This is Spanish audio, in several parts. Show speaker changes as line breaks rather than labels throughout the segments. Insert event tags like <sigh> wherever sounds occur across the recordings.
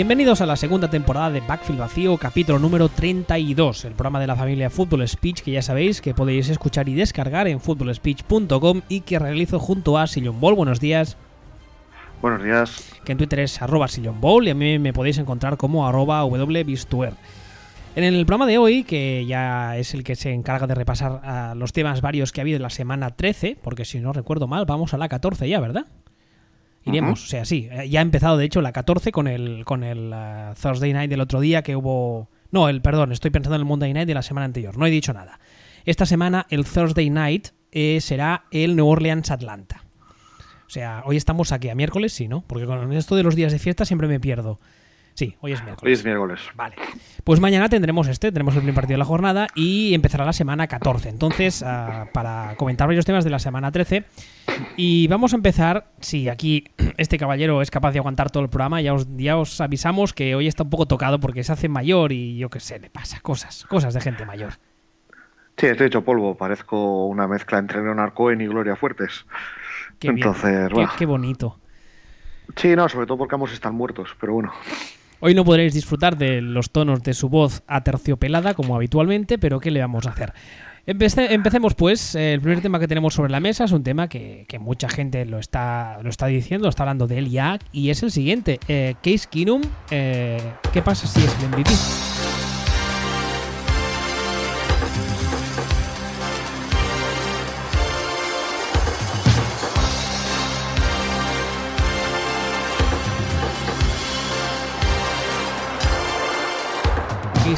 Bienvenidos a la segunda temporada de Backfield Vacío, capítulo número 32, el programa de la familia Football Speech que ya sabéis que podéis escuchar y descargar en footballspeech.com y que realizo junto a Sillon Ball. Buenos días.
Buenos días.
Que en Twitter es arroba Sillon Ball y a mí me podéis encontrar como arroba wbistuer. En el programa de hoy, que ya es el que se encarga de repasar a los temas varios que ha habido en la semana 13, porque si no recuerdo mal, vamos a la 14 ya, ¿verdad? Iremos, o sea, sí. eh, Ya ha empezado, de hecho, la 14 con el, con el uh, Thursday Night del otro día que hubo... No, el perdón, estoy pensando en el Monday Night de la semana anterior. No he dicho nada. Esta semana el Thursday Night eh, será el New Orleans Atlanta. O sea, hoy estamos aquí a miércoles, sí, ¿no? Porque con esto de los días de fiesta siempre me pierdo. Sí, hoy es
Hoy
miércoles.
es miércoles.
Vale. Pues mañana tendremos este, tendremos el primer partido de la jornada y empezará la semana 14. Entonces, ah, para comentar varios temas de la semana 13. Y vamos a empezar, si aquí este caballero es capaz de aguantar todo el programa, ya os, ya os avisamos que hoy está un poco tocado porque se hace mayor y yo qué sé, le pasa cosas, cosas de gente mayor.
Sí, estoy hecho polvo. Parezco una mezcla entre Leonard Cohen y Gloria Fuertes.
Qué bien,
Entonces,
qué bonito.
Sí, no, sobre todo porque ambos están muertos, pero bueno.
Hoy no podréis disfrutar de los tonos de su voz aterciopelada como habitualmente, pero ¿qué le vamos a hacer? Empece- empecemos pues, el primer tema que tenemos sobre la mesa es un tema que, mucha gente lo está, lo está diciendo, está hablando de él ya, y es el siguiente. Eh, Case Keenum, eh, ¿qué pasa si es el?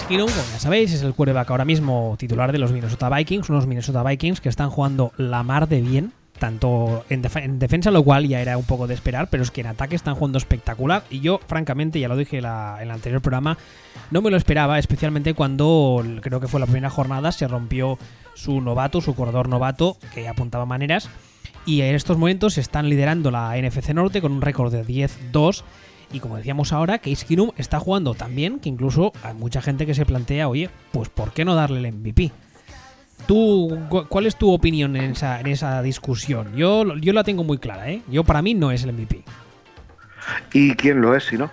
Keenum, como ya sabéis, es el quarterback ahora mismo titular de los Minnesota Vikings, unos Minnesota Vikings que están jugando la mar de bien, tanto en, def- en defensa, lo cual ya era un poco de esperar, pero es que en ataque están jugando espectacular y yo, francamente, ya lo dije en el anterior programa, no me lo esperaba, especialmente cuando creo que fue la primera jornada, se rompió su novato, su corredor novato, que apuntaba maneras, y en estos momentos están liderando la NFC Norte con un récord de 10-2. Y como decíamos ahora, Case Keenum está jugando tan bien que incluso hay mucha gente que se plantea, oye, pues ¿por qué no darle el MVP? ¿Tú, cu- ¿Cuál es tu opinión en esa, en esa discusión? Yo, yo la tengo muy clara, ¿eh? Yo para mí no es el MVP.
¿Y quién lo es si no?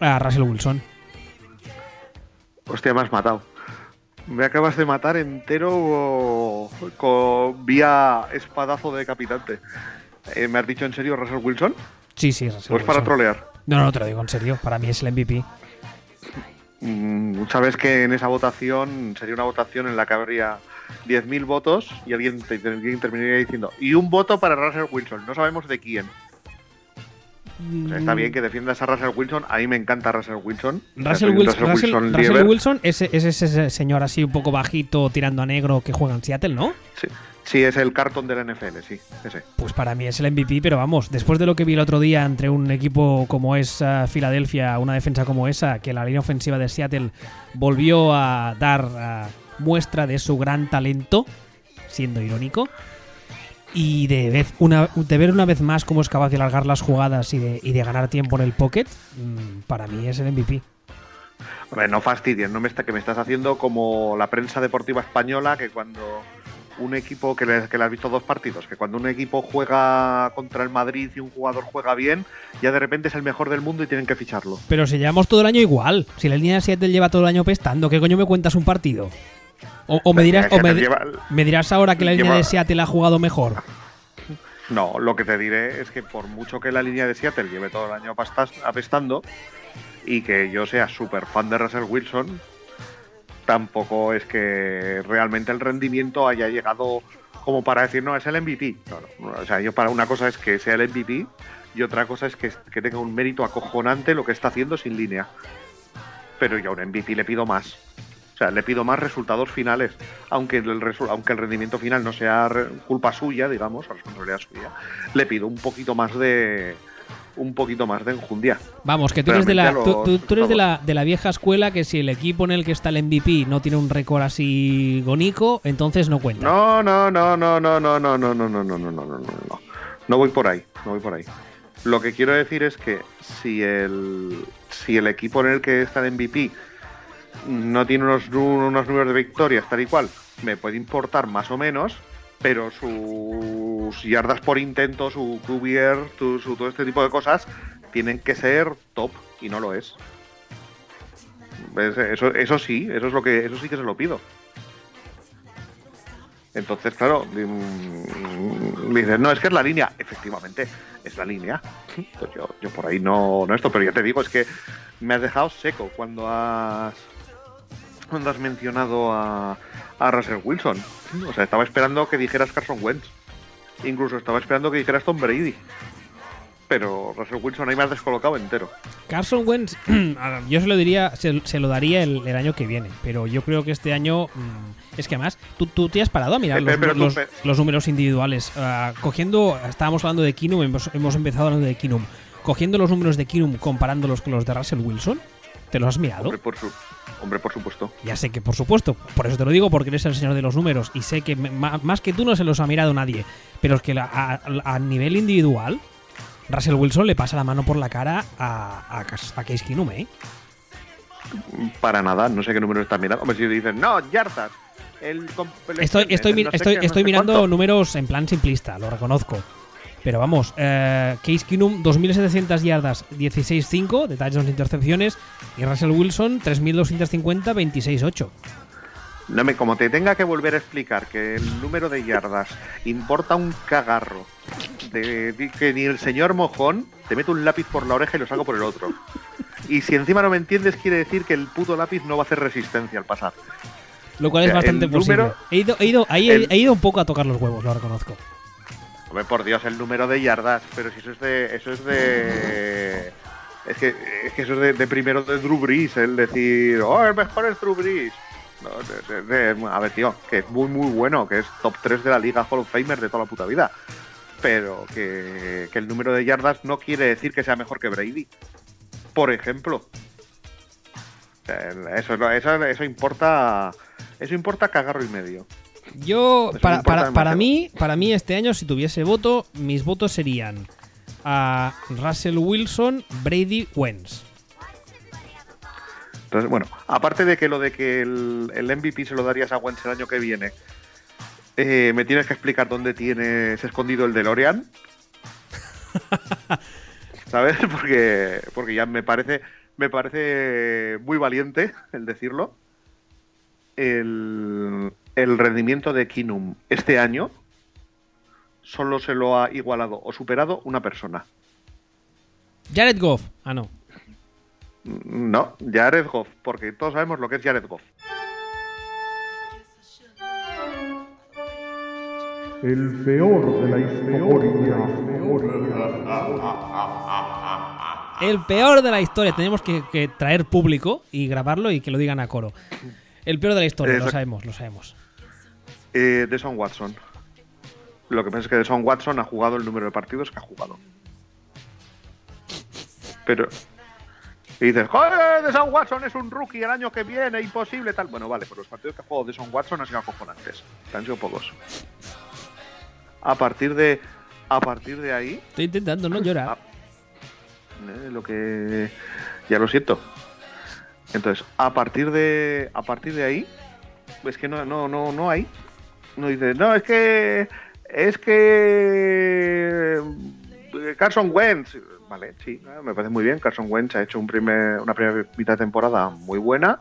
A Russell Wilson.
Hostia, me has matado. Me acabas de matar entero con vía espadazo de decapitante. Eh, ¿Me has dicho en serio Russell Wilson?
Sí, sí,
Pues para trolear.
No, no, te lo digo en serio. Para mí es el MVP.
Mm, Sabes que en esa votación sería una votación en la que habría 10.000 votos y alguien, te- alguien terminaría diciendo y un voto para Russell Wilson. No sabemos de quién. O sea, está bien que defiendas a Russell Wilson. A mí me encanta Russell Wilson. O sea,
Russell,
soy un
Wilson, Russell- Russell
lieber.
Wilson es, es ese señor así un poco bajito tirando a negro que juega en Seattle, ¿no?
Sí, sí, es el cartón de la NFL, sí, ese.
Pues para mí es el MVP, pero vamos, después de lo que vi el otro día entre un equipo como es ah, Filadelfia, una defensa como esa, que la línea ofensiva de Seattle volvió a dar ah, muestra de su gran talento, siendo irónico, y de, vez una, de ver una vez más cómo es capaz de alargar las jugadas y de, y de ganar tiempo en el pocket, mm, para mí es el MVP.
Hombre, no fastidies, no me está, que me estás haciendo como la prensa deportiva española que cuando un equipo que le, que le has visto dos partidos, que cuando un equipo juega contra el Madrid y un jugador juega bien, ya de repente es el mejor del mundo y tienen que ficharlo.
Pero si llevamos todo el año igual, si la línea de Seattle lleva todo el año pestando, ¿qué coño me cuentas un partido? O, o me dirás,
línea
o me,
Seattle lleva-
me dirás ahora que la línea
lleva-
de Seattle ha jugado mejor.
No, lo que te diré es que por mucho que la línea de Seattle lleve todo el año apestando y que yo sea súper fan de Russell Wilson, tampoco es que realmente el rendimiento haya llegado como para decir, no, es el MVP. O sea, yo para una cosa es que sea el MVP y otra cosa es que, que tenga un mérito acojonante lo que está haciendo sin línea. Pero yo a un MVP le pido más. O sea, le pido más resultados finales, aunque el, aunque el rendimiento final no sea culpa suya, digamos, o responsabilidad suya, le pido un poquito más de un poquito más de enjundia.
Vamos, que tú eres, de la,
Realmente
tú,
los-
tú- tú eres de,
los-
la, de la vieja escuela que si el equipo en el que está el MVP no tiene un récord así gonico, entonces no cuenta.
No, no, no, no, no, no, no, no, no, no, no, no, no, no, no. No voy por ahí, no voy por ahí. Lo que quiero decir es que si el si el equipo en el que está el MVP no tiene unos, unos números de victorias tal y cual, me puede importar más o menos, pero sus yardas por intento, su QBR, su, su- todo este tipo de cosas tienen que ser top y no lo es. Eso, eso sí, eso es lo que, eso sí que se lo pido. Entonces, claro, mm, dices, no, es que es la línea. Efectivamente, es la línea. Pues yo, yo por ahí no, no esto, pero ya te digo, es que me has dejado seco cuando has cuando has mencionado a, a Russell Wilson. O sea, estaba esperando que dijeras Carson Wentz. Incluso estaba esperando que dijeras Tom Brady. Pero Russell Wilson ahí me has descolocado entero.
Carson Wentz, <clears throat> yo se lo diría, se, se lo daría el, el año que viene, pero yo creo que este año mm, es que además tú, tú te has parado a mirar
Eh,
los,
pe-
los números individuales. Ah, cogiendo, estábamos hablando de Kinum, hemos, hemos empezado hablando de Kinum. Cogiendo los números de Kinum, comparándolos con los de Russell Wilson, ¿te los has mirado?
Hombre, por, su, hombre, por supuesto.
Ya sé que, por supuesto, por eso te lo digo, porque eres el señor de los números y sé que más que tú no se los ha mirado nadie, pero es que a, a nivel individual, Russell Wilson le pasa la mano por la cara a, a, a Case Keenum, ¿eh?
Para nada, no sé qué número estás mirando. Hombre, si dicen, no, yardas. El
Estoy, estoy,
el no
estoy,
no sé
mirando
cuánto.
números en plan simplista, lo reconozco. Pero vamos, eh, Case Keenum, 2.700 yardas, 16-5 de touchdowns e intercepciones. Y Russell Wilson, 3.250, 26-8.
No me, como te tenga que volver a explicar que el número de yardas importa un cagarro, de, de que ni el señor mojón te meto un lápiz por la oreja y lo saco por el otro. Y si encima no me entiendes, quiere decir que el puto lápiz no va a hacer resistencia al pasar.
Lo cual es
O sea,
bastante posible.
número-
He ido, he, ido, ahí
el-
he ido un poco a tocar los huevos, lo reconozco.
Hombre, por Dios, el número de yardas, pero si eso es de. Eso es de. Es que, es que eso es de, primero de Drew Brees, el decir, oh, el mejor es Drew Brees. No, a ver, tío, que es muy, muy bueno, que es top 3 de la Liga Hall of Famer de toda la puta vida. Pero que, que el número de yardas no quiere decir que sea mejor que Brady. Por ejemplo. Eso, eso, eso importa. Eso importa cagarro y medio.
Yo,
Eso
para, para, para mí, para mí este año, si tuviese voto, mis votos serían a Russell Wilson, Brady, Wentz.
Entonces, bueno, aparte de que lo de que el, el MVP se lo darías a Wentz el año que viene, eh, me tienes que explicar dónde tienes escondido el DeLorean. <laughs> ¿Sabes? <laughs> Porque, porque ya me parece, me parece muy valiente el decirlo. El, el rendimiento de Kinum este año solo se lo ha igualado o superado una persona.
Jared Goff. Ah, no.
No, Jared Goff, porque todos sabemos lo que es Jared Goff.
El peor de la historia.
El peor de la historia. Tenemos que, que traer público y grabarlo y que lo digan a coro. El peor de la historia, lo sabemos, lo sabemos.
Eh, Deshaun Watson. Lo que pasa es que Deshaun Watson ha jugado el número de partidos que ha jugado. Pero. Y dices, ¡Joder! Deshaun Watson es un rookie el año que viene, imposible, tal. Bueno, vale, pero los partidos que ha jugado Deshaun Watson han sido acojonantes. Han sido pocos. A partir de. A partir de ahí.
Estoy intentando no llorar.
eh, lo que. Ya lo siento. Entonces, a partir de. A partir de ahí. Es que no, no, no, no hay. No dices, no, es que. Es que. eh, Carson Wentz. Vale, sí, eh, me parece muy bien. Carson Wentz ha hecho un primer, una primera mitad de temporada muy buena.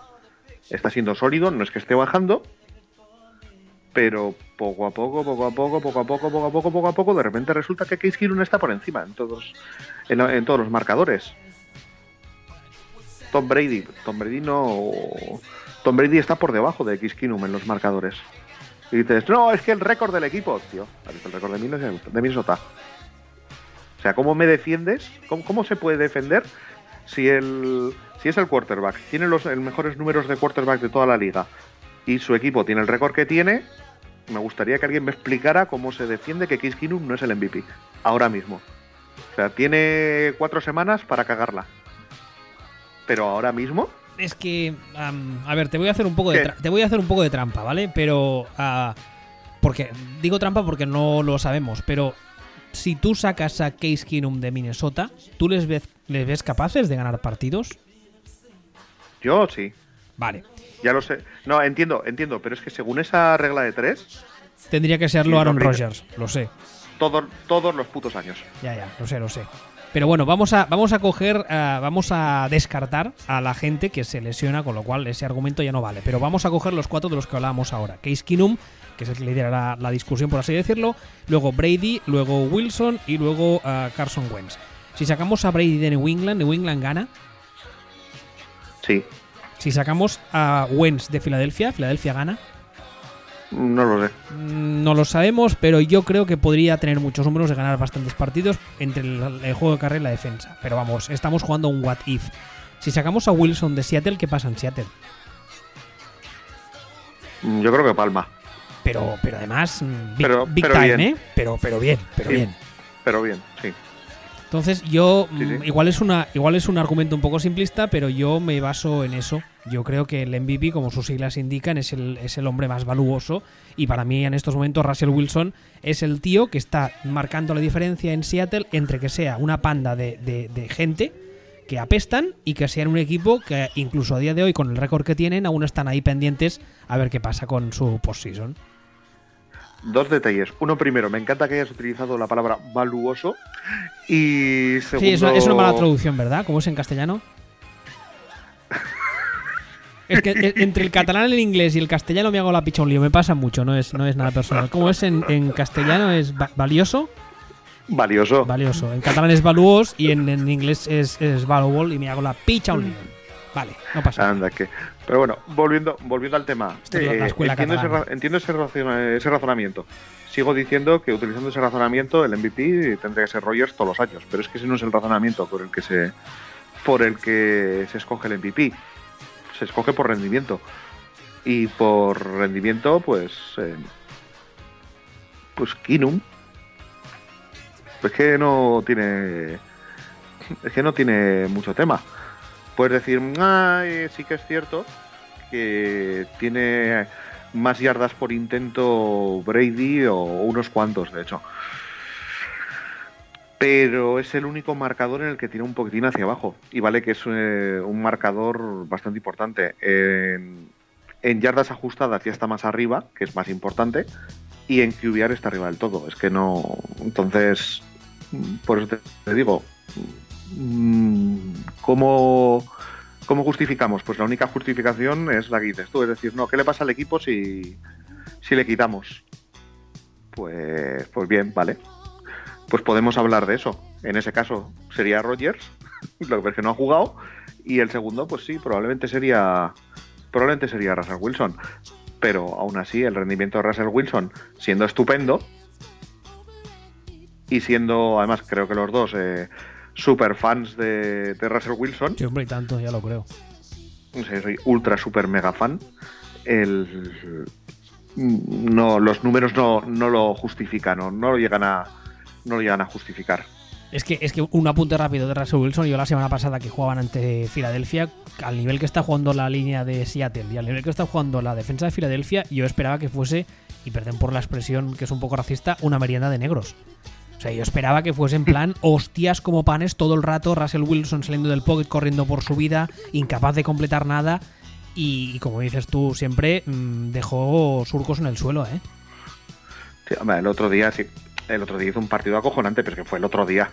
Está siendo sólido, no es que esté bajando. Pero poco a poco, poco a poco, poco a poco, poco a poco, poco a poco, de repente resulta que Case está por encima en todos, en, en todos los marcadores. Tom Brady, Tom Brady no. Tom Brady está por debajo de Case Keenum en los marcadores. Y dices, no, es que el récord del equipo, tío. ¿has visto El récord de Minnesota. O sea, ¿cómo me defiendes? ¿Cómo, cómo se puede defender si el si es el quarterback, tiene los el mejores números de quarterback de toda la liga y su equipo tiene el récord que tiene? Me gustaría que alguien me explicara cómo se defiende que Case Keenum no es el MVP ahora mismo. O sea, tiene cuatro semanas para cagarla. Pero ahora mismo,
Es que, a ver, te voy a hacer un poco de te voy a hacer un poco de trampa, ¿vale? Pero ah, porque digo trampa porque no lo sabemos, pero si tú sacas a Case Keenum de Minnesota, ¿tú les ves les ves capaces de ganar partidos?
yo sí.
Vale.
Ya lo sé. No, entiendo, entiendo, pero es que según esa regla de tres,
tendría que serlo Aaron. Rodgers, lo sé.
Todos, todos los putos años.
Ya, ya, lo sé, lo sé. Pero bueno, vamos a, vamos a coger, eh, vamos a descartar a la gente que se lesiona, con lo cual ese argumento ya no vale. Pero vamos a coger los cuatro de los que hablábamos ahora. Case Keenum, que es el que lidera la, la discusión, por así decirlo. Luego Brady, luego Wilson y luego eh, Carson Wentz. Si sacamos a Brady de New England, New England gana.
Sí,
Si sacamos a Wentz de Filadelfia, Filadelfia gana.
No lo sé.
Mm, No lo sabemos, pero yo creo que podría tener muchos números de ganar bastantes partidos entre el, el juego de carrera y la defensa. Pero vamos, estamos jugando un what if. Si sacamos a Wilson de Seattle, ¿qué pasa en Seattle?
Mm, Yo creo que Palma,
Pero, pero además, mm, big,
Pero-
big
pero
time,
bien.
¿eh? Pero, pero bien, pero
Sí.
bien.
pero bien, sí.
Entonces yo,
Sí,
mm,
sí.
igual es una igual es un argumento un poco simplista, pero yo me baso en eso. Yo creo que el MVP, como sus siglas indican, es el, es el hombre más valuoso y para mí en estos momentos Russell Wilson es el tío que está marcando la diferencia en Seattle entre que sea una panda de, de- de gente que apestan y que sean un equipo que incluso a día de hoy con el récord que tienen aún están ahí pendientes a ver qué pasa con su postseason.
Dos detalles. Uno primero, me encanta que hayas utilizado la palabra valuoso. Y segundo.
Sí, es una, es una mala traducción, ¿verdad? ¿Cómo es en castellano? Es que e- entre el catalán, el inglés y el castellano me hago la picha un lío. Me pasa mucho, no es, no es nada personal. ¿Cómo es en, en castellano? ¿Es va- valioso?
Valioso.
Valioso. En catalán es valuos y en, en inglés es, es valuable y me hago la picha un lío. Vale, no pasa nada.
Anda, que. Pero bueno, volviendo, volviendo al tema.
Escuela
entiendo, ese, entiendo ese, razona- ese razonamiento. Sigo diciendo que utilizando ese razonamiento, el MVP tendría que ser Rogers todos los años. Pero es que ese no es el razonamiento por el que se, por el que se escoge el MVP. Se escoge por rendimiento. Y por rendimiento, pues. eh, pues Kinum. Es que no tiene. Es que no tiene mucho tema. Puedes decir, "Ah, eh, sí que es cierto que tiene más yardas por intento Brady o unos cuantos, de hecho. Pero es el único marcador en el que tira un poquitín hacia abajo. Y vale que es eh, un marcador bastante importante. En, yardas ajustadas ya está más arriba, que es más importante. Y en QBR está arriba del todo. Es que no. Entonces, por eso te digo. Mm, ¿Cómo, ¿Cómo justificamos? Pues la única justificación es la que dices tú, es decir, no, ¿qué le pasa al equipo si, si le quitamos? Pues, pues bien, vale. Pues podemos hablar de eso. En ese caso sería Rogers, <laughs> lo que es que no ha jugado, y el segundo, pues sí, probablemente sería probablemente sería Russell Wilson. Pero aún así, el rendimiento de Russell Wilson, siendo estupendo, y siendo, además, creo que los dos eh, super fans de, de Russell Wilson,
Sí, hombre, y tanto, ya lo creo.
sea, soy ultra super mega fan. El, no, los números no, no lo justifican, no, no lo llegan a no lo llegan a justificar.
Es que, es que un apunte rápido de Russell Wilson. Yo la semana pasada que jugaban ante Filadelfia, al nivel que está jugando la línea de Seattle y al nivel que está jugando la defensa de Filadelfia, yo esperaba que fuese, y perdón por la expresión que es un poco racista, una merienda de negros. O sea, yo esperaba que fuese en plan hostias como panes todo el rato, Russell Wilson saliendo del pocket, corriendo por su vida, incapaz de completar nada. Y, y como dices tú siempre, mm, dejó surcos en el suelo, ¿eh?
Sí, hombre, el otro día sí, el otro día hizo un partido acojonante, pero que fue el otro día.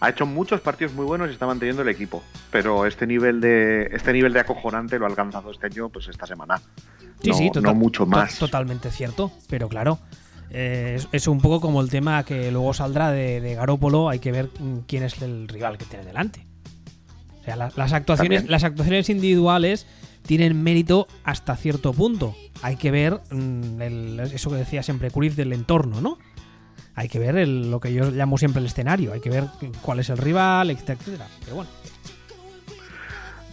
Ha hecho muchos partidos muy buenos y está manteniendo el equipo, pero este nivel de este nivel de acojonante lo ha alcanzado este año, pues esta semana.
Sí,
no,
sí,
no mucho
to-
más.
Totalmente cierto, pero claro. Eh, es, es un poco como el tema que luego saldrá de, de Garópolo. Hay que ver mm, quién es el rival que tiene delante. O sea, la- las, actuaciones,
También.
las actuaciones individuales tienen mérito hasta cierto punto. Hay que ver mm, el- eso que decía siempre Cruyff del entorno, ¿no? Hay que ver el- lo que yo llamo siempre el escenario. Hay que ver cuál es el rival, etcétera, etcétera. Pero bueno.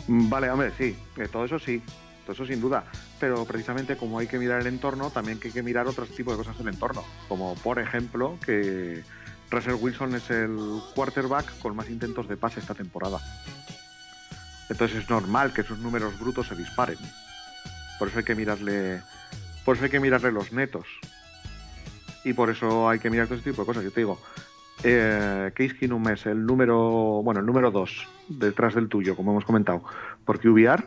Vale, hombre, sí, eh, todo eso sí, todo eso sin duda. Pero precisamente como hay que mirar el entorno, también hay que mirar otros tipos de cosas del entorno. Como por ejemplo que Russell Wilson es el quarterback con más intentos de pase esta temporada. Entonces es normal que sus números brutos se disparen. Por eso hay que mirarle. Por eso hay que mirarle los netos. Y por eso hay que mirar todo este tipo de cosas. Yo te digo, eh, Case Keenum es el número, bueno, el número 2 detrás del tuyo, como hemos comentado, por QBR.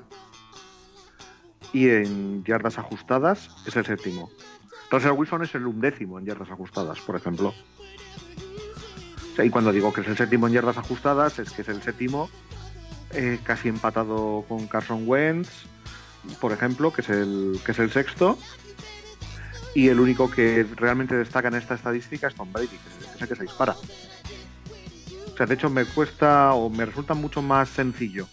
Y en yardas ajustadas es el séptimo. Russell Wilson es el undécimo en yardas ajustadas, por ejemplo. Y cuando digo que es el séptimo en yardas ajustadas, es que es el séptimo eh, casi empatado con Carson Wentz, por ejemplo, que es el, que es el sexto. Y el único que realmente destaca en esta estadística es Tom Brady, que es el que se dispara. O sea, de hecho me cuesta o me resulta mucho más sencillo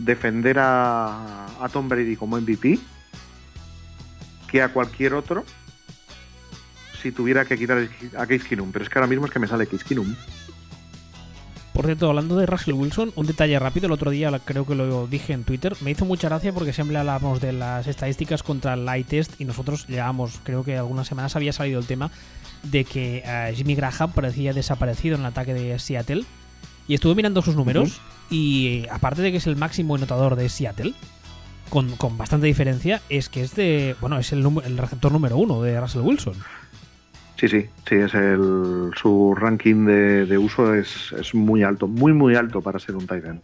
defender a, a Tom Brady como MVP que a cualquier otro si tuviera que quitar a Case Keenum. Pero es que ahora mismo es que me sale Case Keenum.
Por cierto, hablando de Russell Wilson, un detalle rápido, el otro día creo que lo dije en Twitter, me hizo mucha gracia porque siempre hablamos de las estadísticas contra el light test y nosotros llevamos, creo que algunas semanas había salido el tema de que eh, Jimmy Graham parecía desaparecido en el ataque de Seattle y estuve mirando sus números y aparte de que es el máximo anotador de Seattle, con, con bastante diferencia, es que es de, bueno, es el, el receptor número uno de Russell Wilson.
Sí, sí, sí, es el, su ranking de, de uso es, es, muy alto, muy, muy alto para ser un Titan.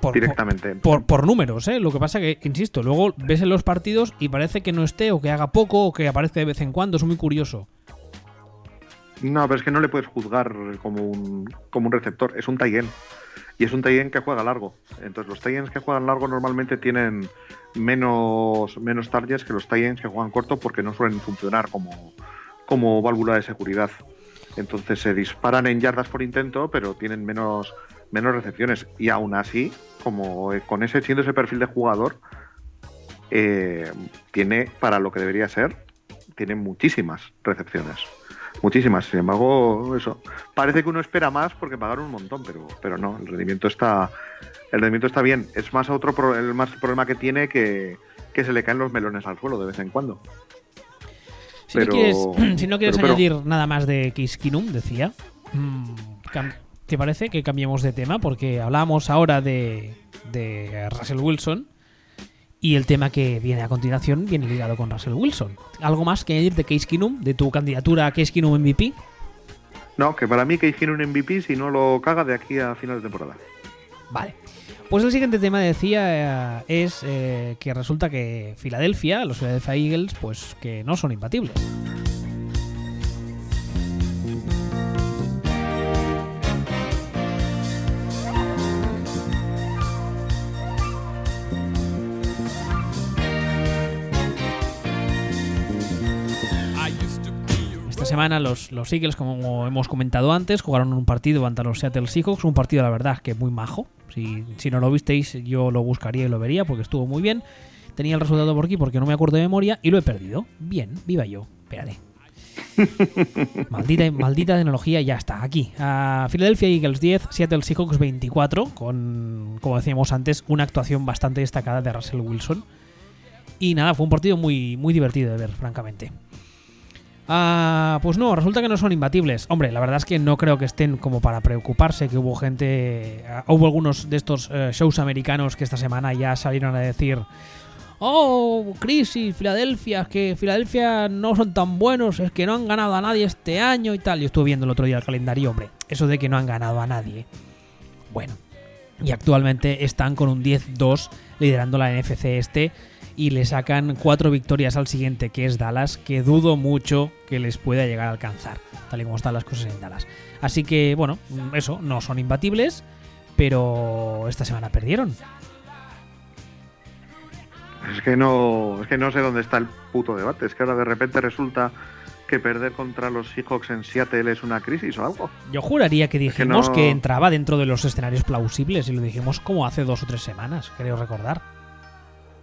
Por,
Directamente.
Por, por, números, ¿eh? Lo que pasa que, insisto, luego ves en los partidos y parece que no esté o que haga poco o que aparezca de vez en cuando, es muy curioso.
No, pero es que no le puedes juzgar como un, como un receptor, es un Titan. Y es un Titan que juega largo. Entonces los Titans que juegan largo normalmente tienen menos, menos targets que los Titans que juegan corto porque no suelen funcionar como, como válvula de seguridad. Entonces se disparan en yardas por intento, pero tienen menos, menos recepciones. Y aún así, como con ese siendo ese perfil de jugador, eh, tiene, para lo que debería ser, tiene muchísimas recepciones. Muchísimas. Sin embargo, eso. Parece que uno espera más porque pagaron un montón, pero, pero no, el rendimiento está. El rendimiento está bien. Es más otro pro, el más problema que tiene que, que se le caen los melones al suelo de vez en cuando.
Si, pero, no quieres, <clears throat> si no quieres pero, añadir nada más de Case Keenum, decía, ¿te parece que cambiemos de tema? Porque hablábamos ahora de, de, Russell Wilson y el tema que viene a continuación viene ligado con Russell Wilson. ¿Algo más que añadir de Case Keenum, de tu candidatura a Case Keenum MVP?
No, que para mí Case Keenum MVP si no lo caga de aquí a final de temporada.
Vale. Pues el siguiente tema decía eh, es eh, que resulta que Filadelfia, los Philadelphia Eagles, pues que no son imbatibles. Semana los, los Eagles, como hemos comentado antes, jugaron un partido ante los Seattle Seahawks, un partido la verdad que muy majo, si, si, no lo visteis, yo lo buscaría y lo vería porque estuvo muy bien. Tenía el resultado por aquí porque no me acuerdo de memoria y lo he perdido. Bien, viva yo. Espérate. <laughs> maldita, maldita tecnología, ya está, aquí. Uh, Philadelphia Eagles 10, Seattle Seahawks 24, con, como decíamos antes, una actuación bastante destacada de Russell Wilson. Y nada, fue un partido muy, muy divertido de ver, francamente. Ah, pues no, resulta que no son imbatibles. Hombre, la verdad es que no creo que estén como para preocuparse, que hubo gente, uh, hubo algunos de estos uh, shows americanos que esta semana ya salieron a decir, oh, crisis, Filadelfia, es que Filadelfia no son tan buenos, es que no han ganado a nadie este año y tal. Yo estuve viendo el otro día el calendario, hombre, eso de que no han ganado a nadie. Bueno, y actualmente están con un 10-2 liderando la NFC este y le sacan cuatro victorias al siguiente, que es Dallas, que dudo mucho que les pueda llegar a alcanzar, tal y como están las cosas en Dallas. Así que, bueno, eso, no son imbatibles, pero esta semana perdieron.
Es que no, es que no sé dónde está el puto debate. Es que ahora de repente resulta que perder contra los Seahawks en Seattle es una crisis o algo.
Yo juraría que dijimos que, no... que entraba dentro de los escenarios plausibles y lo dijimos como hace dos o tres semanas, creo recordar.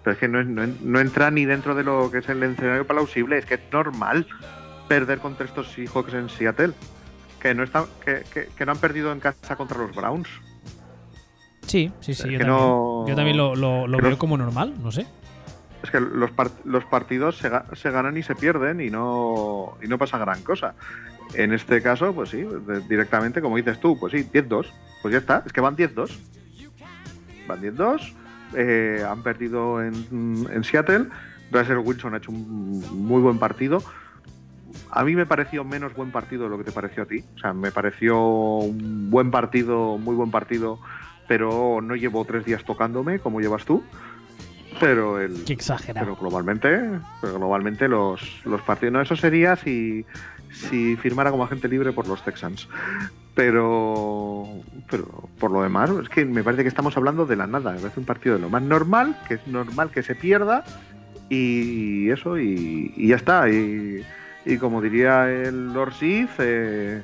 Pero es que no, no, no, entra ni dentro de lo que es el escenario plausible. Es que es normal perder contra estos Seahawks en Seattle. Que no, está, que, que, que no han perdido en casa contra los Browns.
Sí, sí, sí. Yo también, no, yo también, lo, lo, lo veo los, como normal, no sé.
Es que los partidos se, se, ganan y se pierden y no, y no pasa gran cosa. En este caso, pues sí, directamente, como dices tú, pues sí, 10-2. Pues ya está, es que van 10-2. Van 10-2 eh, han perdido en, en, Seattle. Russell Wilson ha hecho un muy buen partido. A mí me pareció menos buen partido de lo que te pareció a ti. O sea, me pareció un buen partido, muy buen partido, pero no llevo tres días tocándome como llevas tú. Pero el.
Qué exagerado.
Pero globalmente, pero globalmente los, los partidos. No, eso sería si, si firmara como agente libre por los Texans. Pero, pero por lo demás, es que me parece que estamos hablando de la nada. Me parece un partido de lo más normal, que es normal que se pierda. Y eso, y, y ya está. Y, y como diría el Lord Sith, eh,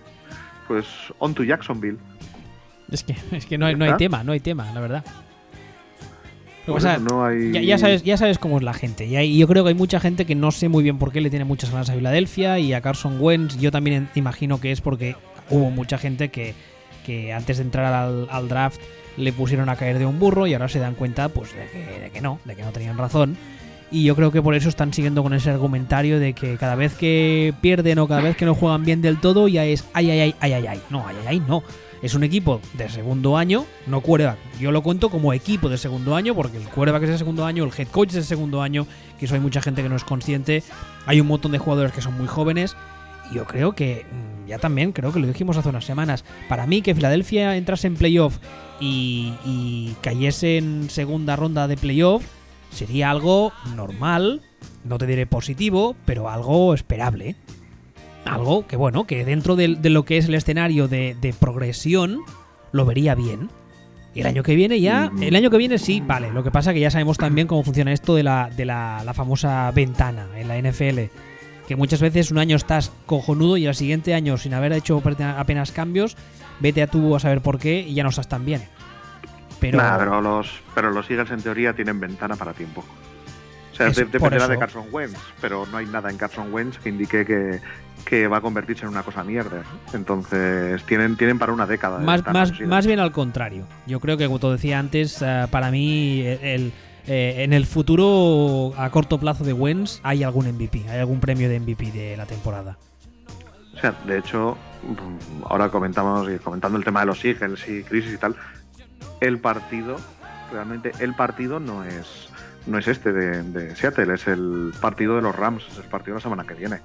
pues on to Jacksonville.
Es que, es que no, hay,
¿Ya
no hay tema, no hay tema, la verdad. Lo que
Por
pasa-
eso no hay...
ya, ya sabes, ya sabes cómo es la gente. Y hay- yo creo que hay mucha gente que no sé muy bien por qué le tiene muchas ganas a Filadelfia y a Carson Wentz. Yo también imagino que es porque hubo mucha gente que, que antes de entrar al, al draft le pusieron a caer de un burro y ahora se dan cuenta pues de que, de que no, de que no tenían razón. Y yo creo que por eso están siguiendo con ese argumentario de que cada vez que pierden o cada vez que no juegan bien del todo ya es ay, ay, ay, ay, ay, ay. No, ay, ay, ay, no. Es un equipo de segundo año, no quarterback. Yo lo cuento como equipo de segundo año porque el quarterback es de segundo año, el head coach es de segundo año, que eso hay mucha gente que no es consciente. Hay un montón de jugadores que son muy jóvenes. Y yo creo que, mm, ya también, creo que lo dijimos hace unas semanas, para mí que Filadelfia entrase en playoff y, y cayese en segunda ronda de playoff sería algo normal, no te diré positivo, pero algo esperable. Algo que, bueno, que dentro de, de lo que es el escenario de, de progresión, lo vería bien. Y el año que viene ya, el año que viene sí, vale. Lo que pasa que ya sabemos también cómo funciona esto de la, de la, la famosa ventana en la NFL. Que muchas veces un año estás cojonudo y al siguiente año, sin haber hecho apenas cambios, vete a tú a saber por qué y ya no estás tan bien. Pero,
Nah, pero los, pero los Eagles en teoría tienen ventana para tiempo. Sea,
por
dependerá de Carson Wentz, pero no hay nada en Carson Wentz que indique que, que va a convertirse en una cosa mierda. Entonces, tienen, tienen para una década.
más, más, más bien al contrario. Yo creo que, como te decía antes, eh, para mí, el, eh, en el futuro a corto plazo de Wentz hay algún MVP, hay algún premio de MVP de la temporada.
O sea, de hecho, ahora comentamos y comentando el tema de los Eagles y crisis y tal, el partido, realmente el partido no es no es este de, Seattle, es el partido de los Rams, es el partido de la semana que viene.